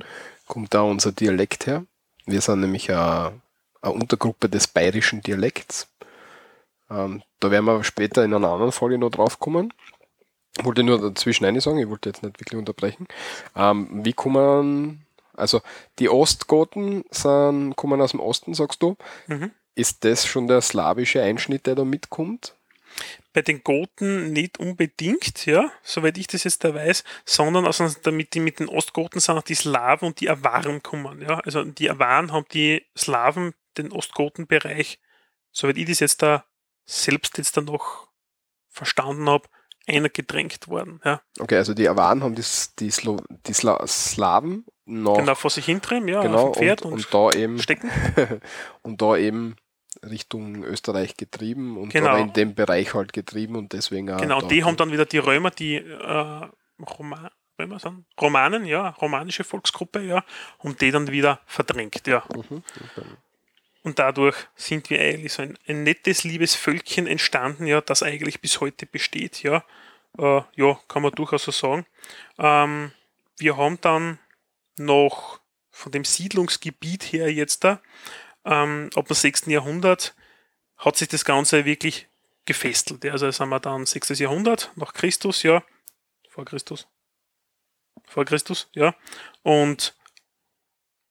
kommt da unser Dialekt her. Wir sind nämlich eine, eine Untergruppe des bayerischen Dialekts. Ähm, da werden wir später in einer anderen Folge noch drauf kommen. Ich wollte nur dazwischen eine sagen, ich wollte jetzt nicht wirklich unterbrechen. Ähm, wie kommen, also die Ostgoten sind, kommen aus dem Osten, sagst du. Mhm. Ist das schon der slawische Einschnitt, der da mitkommt? bei den Goten nicht unbedingt, ja, soweit ich das jetzt da weiß, sondern also damit die mit den Ostgoten sind auch die Slawen und die Awaren kommen, ja. Also die Awaren haben die Slawen den Ostgotenbereich, soweit ich das jetzt da selbst jetzt da noch verstanden habe, einer gedrängt worden, ja. Okay, also die Awaren haben das, die, Slo die Sla Slawen noch Genau vor sich hintreiben, ja, genau, auf dem Pferd und, und, und da eben stecken. (laughs) und da eben Richtung Österreich getrieben und Genau. in dem Bereich halt getrieben und deswegen auch Genau, und die haben dann wieder die Römer, die äh, Roma, Römer sind? Romanen, ja, romanische Volksgruppe, ja, und die dann wieder verdrängt, ja. Mhm, okay. Und dadurch sind wir eigentlich so ein, ein nettes, liebes Völkchen entstanden, ja, das eigentlich bis heute besteht, ja. Äh, ja, kann man durchaus so sagen. Ähm, wir haben dann noch von dem Siedlungsgebiet her jetzt da, ähm, ab dem 6. Jahrhundert, hat sich das Ganze wirklich gefesselt. Ja. Also sind wir dann 6. Jahrhundert nach Christus, ja. Vor Christus. Vor Christus, ja. Und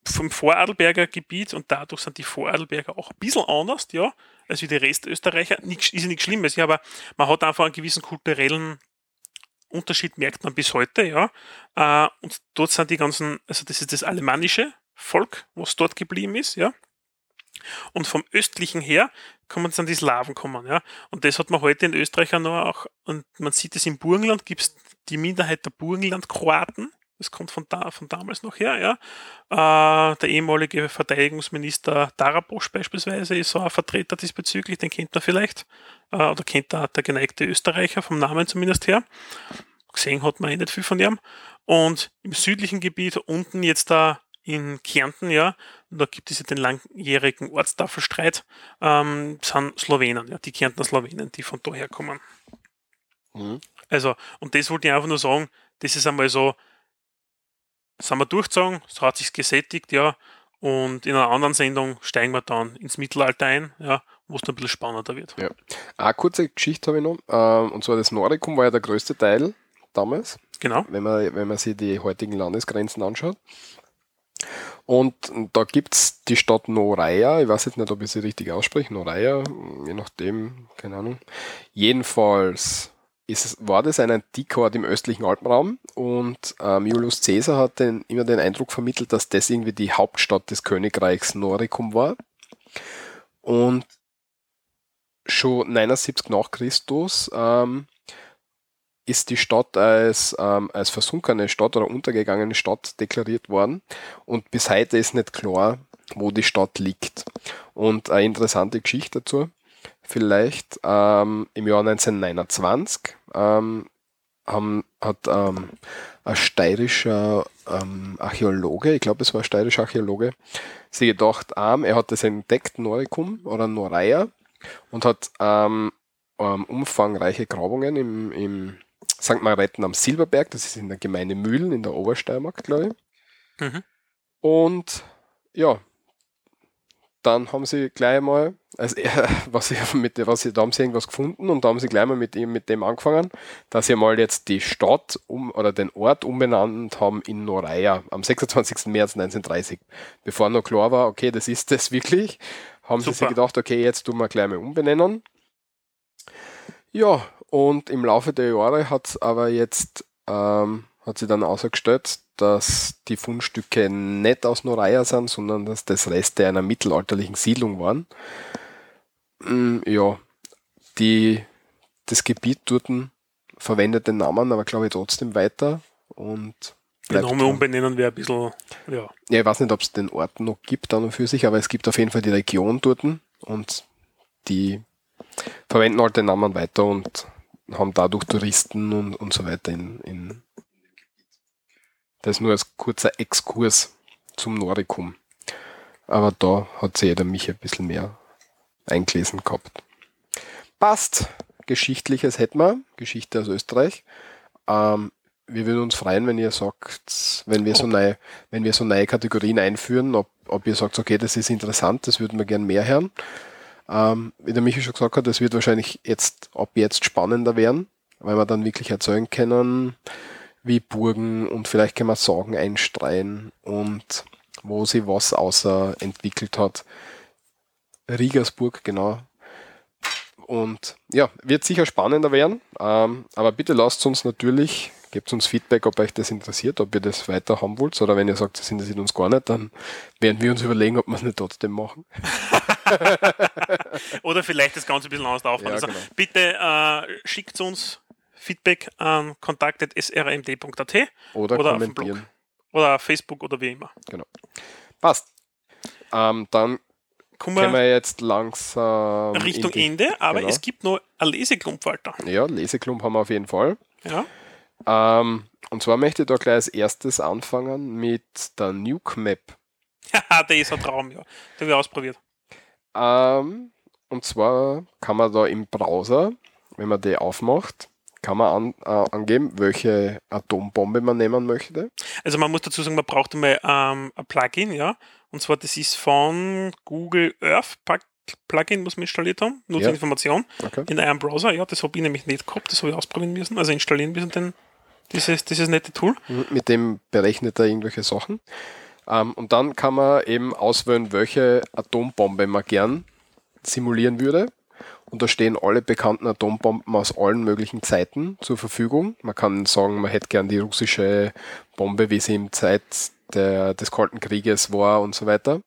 vom Vorarlberger Gebiet und dadurch sind die Vorarlberger auch ein bisschen anders, ja, als wie die Restösterreicher. Nicht, ist ja nichts Schlimmes, ja, aber man hat einfach einen gewissen kulturellen Unterschied, merkt man bis heute, ja. Äh, und dort sind die ganzen, also das ist das alemannische Volk, was dort geblieben ist, ja. Und vom östlichen her kommen dann die Slawen kommen, ja. Und das hat man heute in Österreich auch noch auch, und man sieht es im Burgenland, gibt es die Minderheit der Burgenland-Kroaten, das kommt von, da, von damals noch her, ja. Äh, der ehemalige Verteidigungsminister Darabosch beispielsweise ist so ein Vertreter diesbezüglich, den kennt man vielleicht. Äh, oder kennt der, der geneigte Österreicher, vom Namen zumindest her. Gesehen hat man eh nicht viel von ihm. Und im südlichen Gebiet, unten jetzt da in Kärnten, ja, da gibt es ja den langjährigen Ortstafelstreit, ähm, sind Slowenen, ja, die Kärntner Slowenen, die von daher kommen. Mhm. Also, und das wollte ich einfach nur sagen, das ist einmal so, sind wir durchgezogen, es hat sich gesättigt, ja, und in einer anderen Sendung steigen wir dann ins Mittelalter ein, ja, wo es dann ein bisschen spannender wird. Ja. Eine kurze Geschichte habe ich noch, ähm, und zwar das Noricum war ja der größte Teil damals. Genau. Wenn man, wenn man sich die heutigen Landesgrenzen anschaut. Und da gibt es die Stadt Noreia, ich weiß jetzt nicht, ob ich sie richtig ausspreche, Noreia, je nachdem, keine Ahnung. Jedenfalls ist, war das ein Antikort im östlichen Alpenraum und ähm, Julius Caesar hat den, immer den Eindruck vermittelt, dass das irgendwie die Hauptstadt des Königreichs Noricum war. Und schon 79 nach Christus ähm, ist die Stadt als, ähm, als versunkene Stadt oder untergegangene Stadt deklariert worden. Und bis heute ist nicht klar, wo die Stadt liegt. Und eine interessante Geschichte dazu vielleicht ähm, im Jahr 1929 ähm, haben, hat ähm, ein steirischer ähm, Archäologe, ich glaube es war ein steirischer Archäologe, sich gedacht, ähm, er hat das entdeckt, Noricum oder Noreia, und hat ähm, umfangreiche Grabungen im, im St. Margrethen am Silberberg, das ist in der Gemeinde Mühlen in der Obersteiermark, glaube ich. Mhm. Und ja, dann haben sie gleich mal, also (laughs) was sie mit was sie, da haben sie irgendwas gefunden und da haben sie gleich mal mit ihm, mit dem angefangen, dass sie mal jetzt die Stadt um oder den Ort umbenannt haben in Noreia am 26. März 1930. Bevor noch klar war, okay, das ist das wirklich, haben Super. sie sich gedacht, okay, jetzt tun wir gleich mal umbenennen. Ja, und im Laufe der Jahre hat aber jetzt ähm, hat sie dann ausgestellt, dass die Fundstücke nicht aus Noreia sind, sondern dass das Reste einer mittelalterlichen Siedlung waren. Mm, ja, die, das Gebiet dort verwendet den Namen, aber glaube ich trotzdem weiter und den Namen umbenennen wäre ein bisschen, ja. Ja, ich weiß nicht, ob es den Ort noch gibt, dann für sich, aber es gibt auf jeden Fall die Region dort und die verwenden halt den Namen weiter und haben dadurch Touristen und, und so weiter in, in das nur als kurzer Exkurs zum Noricum. Aber da hat sich jeder mich ein bisschen mehr eingelesen gehabt. Passt. Geschichtliches hätten wir. Geschichte aus Österreich. Ähm, wir würden uns freuen, wenn ihr sagt, wenn wir so neue, wenn wir so neue Kategorien einführen, ob, ob ihr sagt, okay, das ist interessant, das würden wir gern mehr hören. Ähm, wie der Michi schon gesagt hat, das wird wahrscheinlich jetzt, ab jetzt spannender werden, weil wir dann wirklich erzeugen können, wie Burgen und vielleicht können wir Sorgen einstreuen und wo sie was außer entwickelt hat. Riegersburg, genau. Und ja, wird sicher spannender werden, ähm, aber bitte lasst uns natürlich, gebt uns Feedback, ob euch das interessiert, ob ihr das weiter haben wollt oder wenn ihr sagt, das interessiert uns gar nicht, dann werden wir uns überlegen, ob wir es nicht trotzdem machen. (laughs) oder vielleicht das Ganze ein bisschen anders aufbauen. Ja, also genau. bitte äh, schickt uns Feedback an kontakt.srmd.at oder, oder kommentieren. Oder Facebook oder wie immer. Genau. Passt. Ähm, dann Kommen wir, wir jetzt langsam Richtung die, Ende, aber genau. es gibt noch ein Leseklump, Walter. Ja, Leseklump haben wir auf jeden Fall. Ja. Ähm, und zwar möchte ich da gleich als erstes anfangen mit der Nuke Map. Ja, (laughs) der ist ein Traum, ja. Den habe ich ausprobiert. Ähm, und zwar kann man da im Browser, wenn man die aufmacht, kann man an, äh, angeben, welche Atombombe man nehmen möchte? Also man muss dazu sagen, man braucht einmal ähm, ein Plugin, ja. Und zwar das ist von Google Earth Plugin, muss man installiert haben. Nutzerinformation ja. okay. in einem Browser. Ja, das habe ich nämlich nicht gehabt, das habe ich ausprobieren müssen, also installieren müssen, denn dieses, dieses nette Tool. Mit dem berechnet er irgendwelche Sachen. Ähm, und dann kann man eben auswählen, welche Atombombe man gern simulieren würde. Und da stehen alle bekannten Atombomben aus allen möglichen Zeiten zur Verfügung. Man kann sagen, man hätte gern die russische Bombe, wie sie im Zeit der, des Kalten Krieges war und so weiter.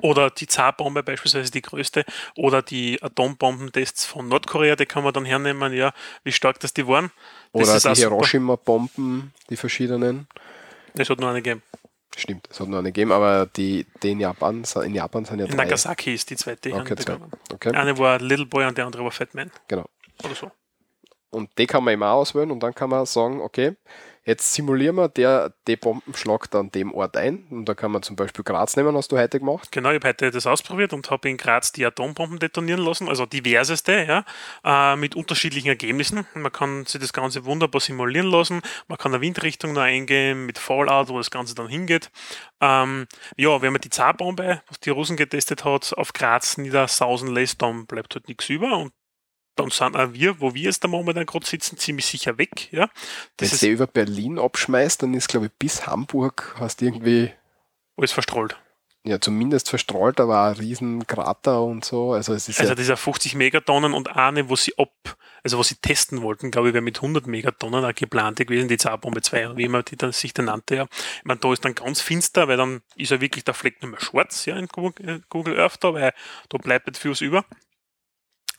Oder die Zarbombe beispielsweise die größte. Oder die Atombombentests von Nordkorea, die kann man dann hernehmen, ja, wie stark das die waren. Das Oder die. Hiroshima-Bomben, die verschiedenen. Das hat nur eine gegeben. Stimmt, es hat nur eine gegeben, aber die, die in Japan, in Japan sind ja In drei. Nagasaki ist die zweite Okay, zwei. Okay, Eine war Little Boy und der andere war Fat Man. genau. Oder so. Und die kann man immer auswählen und dann kann man sagen, okay, jetzt simulieren wir, der, die Bomben schlagt an dem Ort ein. Und da kann man zum Beispiel Graz nehmen, hast du heute gemacht. Genau, ich habe heute das ausprobiert und habe in Graz die Atombomben detonieren lassen, also diverseste, ja, äh, mit unterschiedlichen Ergebnissen. Man kann sich das Ganze wunderbar simulieren lassen. Man kann eine Windrichtung noch eingeben mit Fallout, wo das Ganze dann hingeht. Ähm, ja, wenn man die Zarbombe, was die Russen getestet hat, auf Graz niedersausen lässt, dann bleibt halt nichts über und dann sind auch wir, wo wir jetzt da momentan gerade sitzen, ziemlich sicher weg. Ja. Wenn Das du ist sie über Berlin abschmeißt, dann ist, glaube ich, bis Hamburg hast du irgendwie, alles verstrahlt. ja, zumindest verstrahlt, aber auch ein riesen Krater und so. Also es ist Also ja, dieser 50 Megatonnen und eine, wo sie ab, also wo sie testen wollten, glaube ich, wäre mit 100 Megatonnen auch geplante gewesen, die Zarbombe 2, wie immer die dann sich dann nannte, ja. Ich meine, da ist dann ganz finster, weil dann ist ja wirklich der Fleck nicht mehr schwarz, ja, in Google, äh, Google Earth da, weil da bleibt nicht vieles über.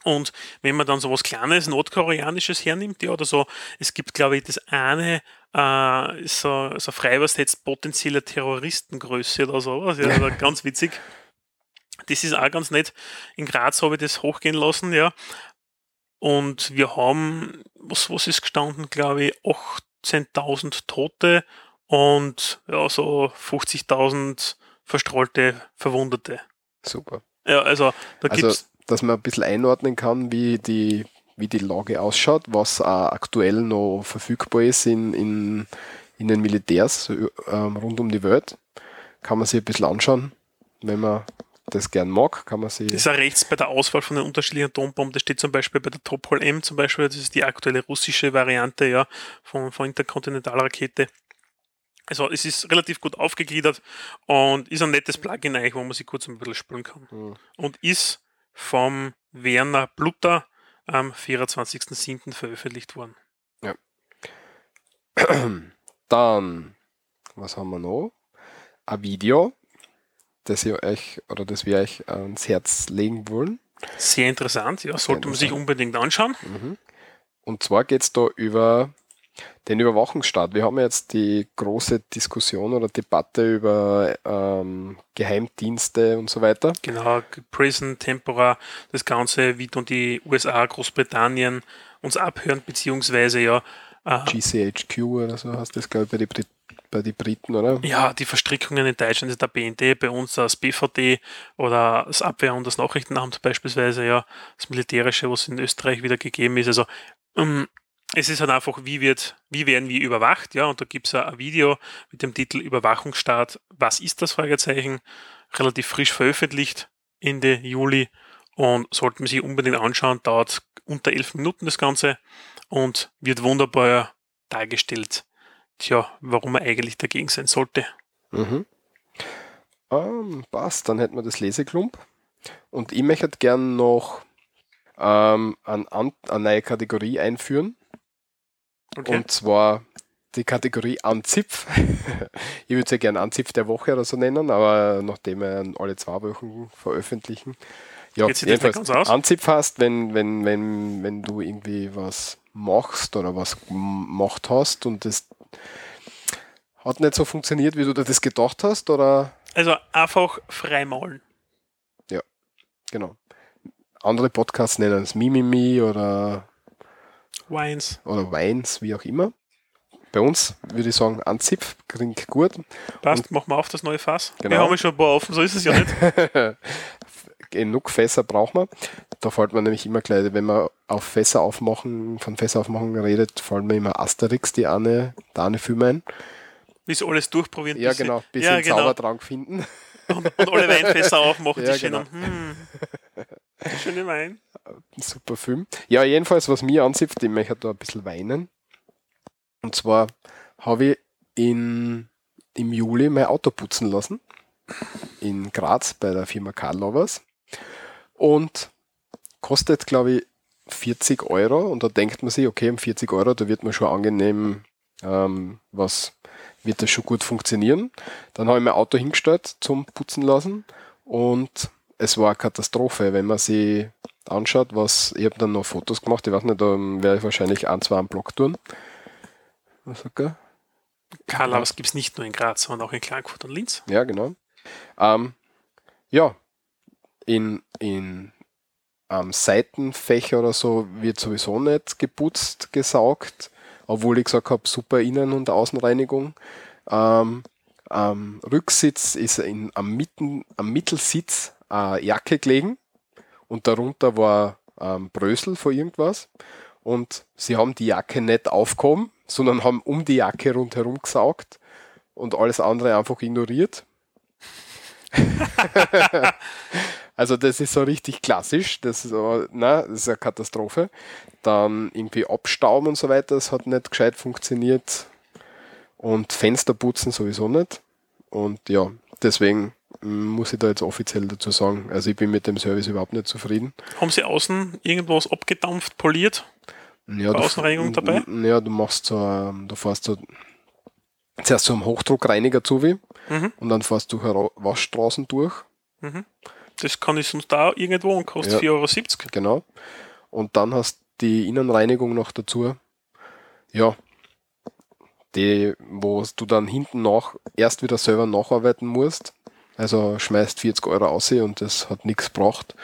Und wenn man dann so was Kleines, Nordkoreanisches hernimmt, ja, oder so, es gibt, glaube ich, das eine, äh, so, so frei übersetzt potenzielle Terroristengröße oder sowas, ja, also (laughs) ganz witzig. Das ist auch ganz nett. In Graz habe ich das hochgehen lassen, ja. Und wir haben, was, was ist gestanden, glaube ich, 18.000 Tote und ja, so 50.000 verstrahlte Verwundete. super. Ja, also da Also, gibt's dass man ein bisschen einordnen kann, wie die, wie die Lage ausschaut, was auch aktuell noch verfügbar ist in, in, in den Militärs ähm, rund um die Welt. Kann man sich ein bisschen anschauen. Wenn man das gern mag, kann man sich. Das ist auch rechts bei der Auswahl von den unterschiedlichen Atombomben. Das steht zum Beispiel bei der Topol M zum Beispiel, das ist die aktuelle russische Variante ja, von, von Interkontinentalrakete. Also es ist relativ gut aufgegliedert und ist ein nettes Plugin eigentlich, wo man sich kurz ein bisschen spülen kann. Hm. Und ist vom Werner Blutter am 24.07. veröffentlicht worden. (clears throat) Dann, was haben wir noch? Ein Video, das ihr euch oder das wir euch ans Herz legen wollen. Sehr interessant, ja, sollte man sich unbedingt anschauen. Mhm. Und zwar geht es da über den Überwachungsstaat. Wir haben jetzt die große Diskussion oder Debatte über ähm, Geheimdienste und so weiter. Genau, Prison, Tempora, das Ganze, wie dann die USA, Großbritannien uns abhören, beziehungsweise ja, äh, GCHQ oder so heißt das, glaube ich, bei den Brit bei die Briten, oder? ja, die Verstrickungen in Deutschland ist der BND, bei uns das BVD oder das Abwehr- und das Nachrichtenamt beispielsweise, ja, das Militärische, was in Österreich wieder gegeben ist. Also ähm, es ist halt einfach, wie wird, wie werden wir überwacht, ja, und da gibt es ein Video mit dem Titel Überwachungsstaat, was ist das? Fragezeichen, relativ frisch veröffentlicht, Ende Juli und sollten wir sich unbedingt anschauen, dauert unter elf Minuten das Ganze und wird wunderbar dargestellt, tja, warum man eigentlich dagegen sein sollte. Mhm. Ähm, passt, dann hätten wir das Leseklump. Und ich möchte gern noch ähm, an, eine neue Kategorie einführen. Okay. Und zwar die Kategorie Anzipf. (laughs) ich würde sie gerne Anzipf der Woche oder so nennen, aber nachdem wir alle zwei Wochen veröffentlichen. Ja, Geht aus? Anzipf hast, wenn, wenn, wenn, wenn du irgendwie was machst oder was gemacht hast und das hat nicht so funktioniert, wie du dir das gedacht hast, oder Also einfach freimalen. genau. Andere Podcasts nennen es Mimimi oder Wines. oder Weins, wie auch immer. Bei uns würde ich sagen, Anzipf klingt gut. Passt, machen wir auf das neue Fass. Genau. Wir haben schon ein paar offen, so ist es ja nicht. (laughs) Genug Fässer braucht man. Da fällt man nämlich immer gleich, wenn man auf Fässer aufmachen, von Fässer aufmachen redet, fallen mir immer Asterix, die eine, der eine Film ein. Bis alles durchprobieren. Ja, genau, bis ja, sie den genau. Zaubertrank finden. Und, und alle Weinfässer (laughs) aufmachen, Ja, die schönen. genau. Hm, schöne Wein. Super Film. Ja, jedenfalls, was mir anzipft, ich möchte da ein bisschen weinen. Und zwar habe ich in, im Juli mein Auto putzen lassen. In Graz bei der Firma Karl Lovers. Und kostet, glaube ich, 40 Euro. Und da denkt man sich, okay, um 40 Euro, da wird man schon angenehm, ähm, was wird das schon gut funktionieren. Dann habe ich mein Auto hingestellt zum Putzen lassen und es war eine Katastrophe, wenn man sich anschaut, was, ich habe dann noch Fotos gemacht, ich weiß nicht, da werde ich wahrscheinlich ein, zwei am Blog tun. Was sagt er? Karl, aber es gibt es nicht nur in Graz, sondern auch in Klagenfurt und Linz. Ja, genau. Ähm, ja, in, in ähm, Seitenfächer oder so wird sowieso nicht geputzt, gesaugt, obwohl ich gesagt habe, super Innen- und Außenreinigung. Ähm, am Rücksitz ist in, am, Mitten, am Mittelsitz eine Jacke gelegen und darunter war ähm, Brösel von irgendwas. Und sie haben die Jacke nicht aufgehoben, sondern haben um die Jacke rundherum gesaugt und alles andere einfach ignoriert. (laughs) also das ist so richtig klassisch, das ist, aber, na, das ist eine Katastrophe. Dann irgendwie abstauben und so weiter, das hat nicht gescheit funktioniert. Und Fenster putzen sowieso nicht. Und ja, deswegen muss ich da jetzt offiziell dazu sagen, also ich bin mit dem Service überhaupt nicht zufrieden. Haben Sie außen irgendwas abgedampft, poliert? Ja, War Außenreinigung dabei? Ja, du machst so, ähm, du fährst so zuerst so einen Hochdruckreiniger zu wie Mhm. und dann fährst du Waschstraßen durch, Das kann ich sonst da irgendwo und kostet Ja. 4,70 Euro. genau. Und dann hast die Innenreinigung noch dazu. Ja, die, wo du dann hinten nach erst wieder selber nacharbeiten musst. Also schmeißt 40 Euro aus und das hat nichts gebracht.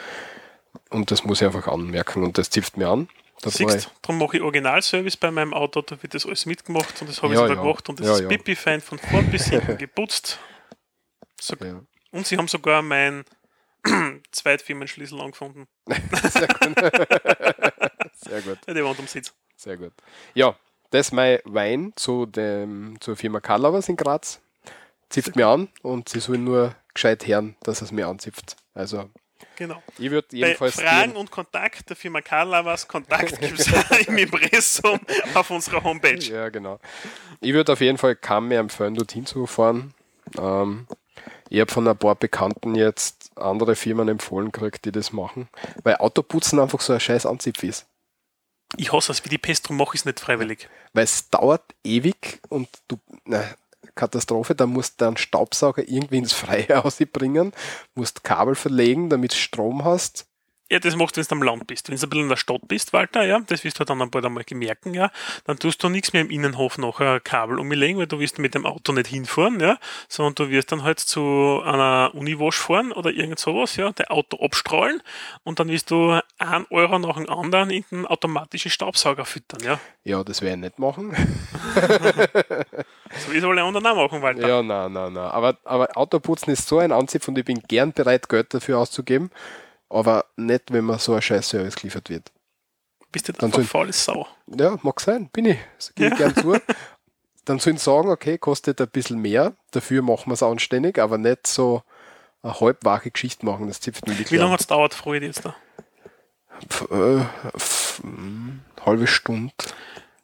Und das muss ich einfach anmerken und das zipft mir an. Da war Siehst, darum mache ich Originalservice bei meinem Auto, da wird das alles mitgemacht und das habe ich Ja, sogar ja. gemacht und das Ja, ist ja. pipi-fein von vorn bis (laughs) hinten geputzt. So, ich, und sie haben sogar mein (clears throat) Zweitfirmenschlüssel angefunden. (laughs) Sehr gut. (laughs) Sehr gut. Ja, der Wand am Sitz. Sehr gut. Ja, das ist mein Wein zu dem, zur Firma Karlavers in Graz. Zipft mir an und sie sollen nur gescheit hören, dass es mir anzipft. Also, Genau. ich würde Bei jedenfalls. Fragen dir- und Kontakt der Firma Carlavas, Kontakt gibt es (laughs) im Impressum auf unserer Homepage. Ja, genau. Ich würde auf jeden Fall kaum mehr empfehlen, dorthin zu fahren. Ähm, ich habe von ein paar Bekannten jetzt andere Firmen empfohlen gekriegt, die das machen, weil Autoputzen einfach so ein scheiß Anzipf ist. Ich hasse es wie die Pest, darum mache ich es nicht freiwillig. Weil es dauert ewig und du, na, Katastrophe, da musst du einen Staubsauger irgendwie ins Freie (laughs) ausbringen, musst Kabel verlegen, damit Strom hast. Ja, das machst du, wenn du am Land bist. Wenn du ein bisschen in der Stadt bist, Walter, ja, das wirst du dann bald einmal gemerken, ja, dann tust du nichts mehr im Innenhof noch ein Kabel umlegen, weil du wirst mit dem Auto nicht hinfahren, ja, sondern du wirst dann halt zu einer Uniwasch fahren oder irgend sowas, ja, dein Auto abstrahlen und dann wirst du einen Euro nach dem anderen in den automatischen Staubsauger füttern, ja. Ja, das werde ich nicht machen. (laughs) So wie es alle anderen auch machen, Walter. Ja, na, na, na. Aber, aber Autoputzen ist so ein Anzipf und ich bin gern bereit, Geld dafür auszugeben, aber nicht, wenn mir so ein scheiß Service geliefert wird. Bist du Dann einfach faule Sau. Ja, mag sein, bin ich. Das gebe ich gern zu. (laughs) Dann sollen sie sagen, okay, kostet ein bisschen mehr, dafür machen wir es anständig, aber nicht so eine halbwache Geschichte machen, das zipft wirklich Wie lange an. hat es dauert, ich dich jetzt da? Pf- äh, pf- hm, halbe Stunde,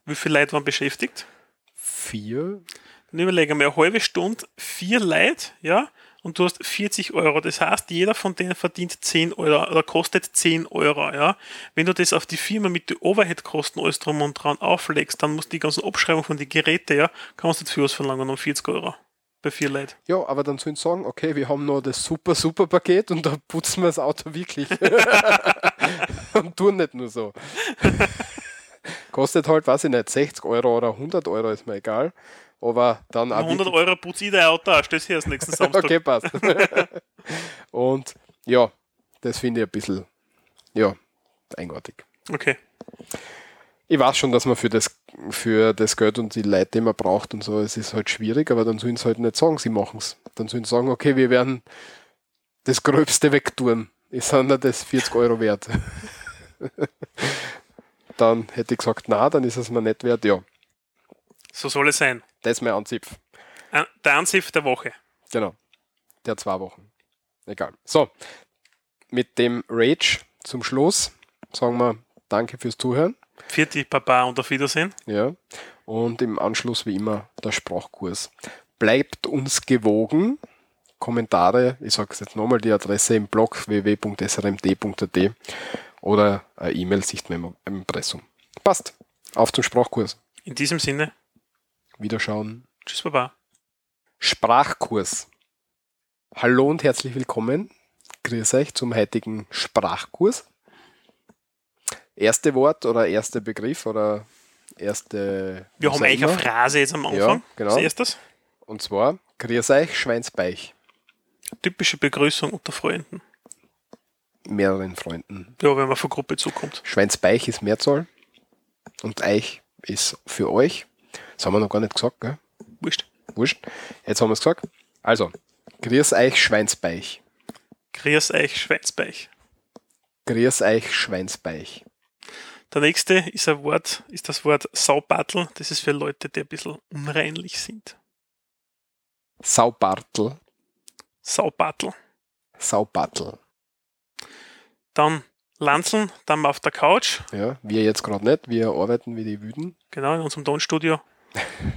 Wie viele Leute waren beschäftigt? vier. Dann überlege mal, eine halbe Stunde, vier Leute, ja, und du hast 40 Euro. Das heißt, jeder von denen verdient 10 Euro oder kostet 10 Euro, ja. Wenn du das auf die Firma mit den Overhead-Kosten alles drum und dran auflegst, dann musst du die ganzen Abschreibungen von den Geräten, ja, kannst du nicht für was verlangen um 40 Euro. Bei vier Leuten. Ja, aber dann sollen sie sagen, okay, wir haben noch das super, super Paket und da putzen wir das Auto wirklich. (laughs) und tun nicht nur so. (laughs) Kostet halt, weiß ich nicht, 60 Euro oder 100 Euro, ist mir egal. Aber dann auch 100 wirklich- Euro putze ich dein Auto aus, stell's das nächsten (laughs) Samstag. Okay, passt. (laughs) und ja, das finde ich ein bisschen, ja, eigenartig. okay. Ich weiß schon, dass man für das, für das Geld und die Leute, die man braucht und so, es ist halt schwierig, aber dann sollen sie halt nicht sagen, sie machen es. Dann sollen sie sagen, okay, wir werden das Gröbste wegtun. Ist dann nicht das 40 Euro wert. (laughs) dann hätte ich gesagt, na, dann ist es mir nicht wert. Ja, So soll es sein. Das ist mein Anzipf. Der Ansiff der Woche. Genau. Der zwei Wochen. Egal. So, mit dem Rage zum Schluss sagen wir Danke fürs Zuhören. Vierte Papa und auf Wiedersehen. Ja. Und im Anschluss wie immer der Sprachkurs. Bleibt uns gewogen. Kommentare, ich sage es jetzt nochmal, die Adresse im Blog www.srmd.at oder eine E-Mail sicht im Impressum. Passt. Auf zum Sprachkurs. In diesem Sinne, Wiederschauen. tschüss, Baba. Sprachkurs. Hallo und herzlich willkommen. Grüß euch zum heutigen Sprachkurs. Erste Wort oder erster Begriff oder erste. Wir haben eigentlich eine. Phrase jetzt am Anfang. Ja, genau. Als erstes. Und zwar Grüß euch, Schweinsbeich. Typische Begrüßung unter Freunden. Mehreren Freunden. Ja, wenn man von Gruppe zukommt. Schweinsbeich ist Mehrzahl und Eich ist für euch. Das haben wir noch gar nicht gesagt, gell? Wurscht. Wurscht. Jetzt haben wir es gesagt. Also, Grüß euch, Schweinsbeich. Grüß euch, Schweinsbeich. Grüß euch, Schweinsbeich. Der nächste ist ein Wort, ist das Wort Saubattel. Das ist für Leute, die ein bisschen unreinlich sind. Saubartel. Saubattel. Saubattel. Dann Lanzeln, dann auf der Couch, Ja, wir jetzt gerade nicht. Wir arbeiten wie die Wüden. genau in unserem Tonstudio.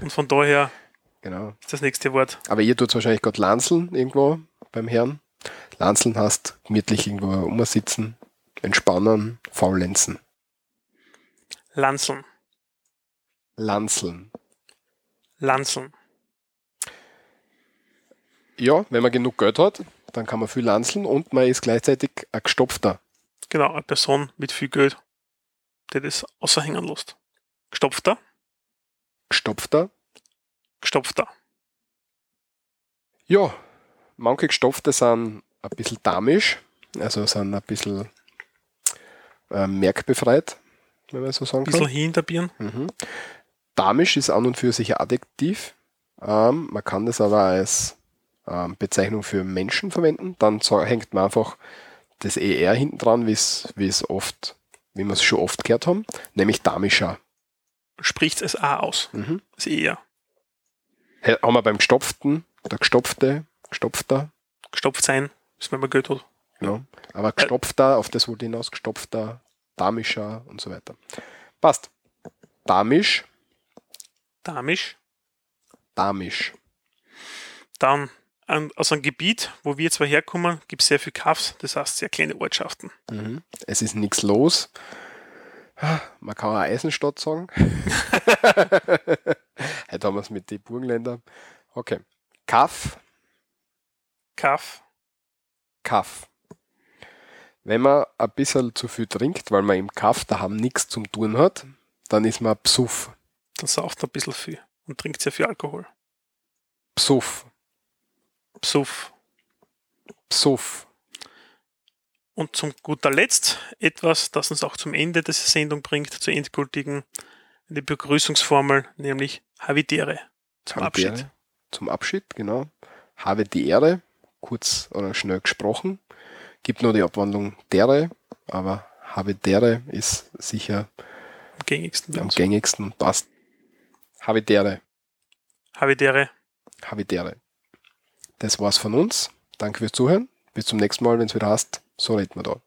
Und von daher Genau. ist das nächste Wort Aber ihr tut wahrscheinlich gerade Lanzeln irgendwo beim Herrn. Lanzeln heißt gemütlich irgendwo umsitzen, entspannen, faulenzen. Lanzeln. Lanzeln. Lanzeln. Ja, wenn man genug Geld hat, dann kann man viel lanzeln und man ist gleichzeitig ein gestopfter. Genau, eine Person mit viel Geld, die das außerhängen lässt. Gestopfter, Gestopfter. gestopfter. Ja, manche Gestopfte sind ein bisschen damisch, also sind ein bisschen äh, merkbefreit, wenn man so sagen Ein bisschen kann. hinterbieren. Mhm. Damisch ist an und für sich ein Adjektiv. Ähm, man kann das aber als ähm, Bezeichnung für Menschen verwenden. Dann hängt man einfach das ER hinten dran, wie es oft, wie wir es schon oft gehört haben, nämlich damischer. Spricht es A aus. Mhm. Das eher. He- Haben wir beim Gestopften, der Gestopfte, Gestopfter, Gestopft sein, ist wenn man Geld hat. genau. Aber Gestopfter, auf das wollte ich hinaus, Gestopfter, damischer und so weiter. Passt. Damisch, Damisch. damisch. Dann an, aus einem Gebiet, wo wir zwar herkommen, gibt es sehr viel Kaffs, das heißt sehr kleine Ortschaften. Mhm. Es ist nichts los. Man kann auch Eisenstadt sagen. (laughs) Heute haben wir es mit den Burgenländern. Okay. Kaff, Kaff, Kaff. Wenn man ein bisschen zu viel trinkt, weil man im Kaff daheim nichts zum tun hat, dann ist man Psuff. dann sauft man ein bisschen viel und trinkt sehr viel Alkohol. Psuff. Psuff. Psuff. Und zum guter Letzt etwas, das uns auch zum Ende dieser Sendung bringt, zur endgültigen eine Begrüßungsformel, nämlich Havidere zum Habe die Abschied. Ehre. Zum Abschied, genau. Habe die Ehre, kurz oder schnell gesprochen. Gibt nur die Abwandlung dere, aber habe dere ist sicher Am gängigsten am gängigsten und passt. Havidere, Havidere. Havidere. Das war's von uns. Danke fürs Zuhören. Bis zum nächsten Mal, wenn es wieder heißt, so reden wir da.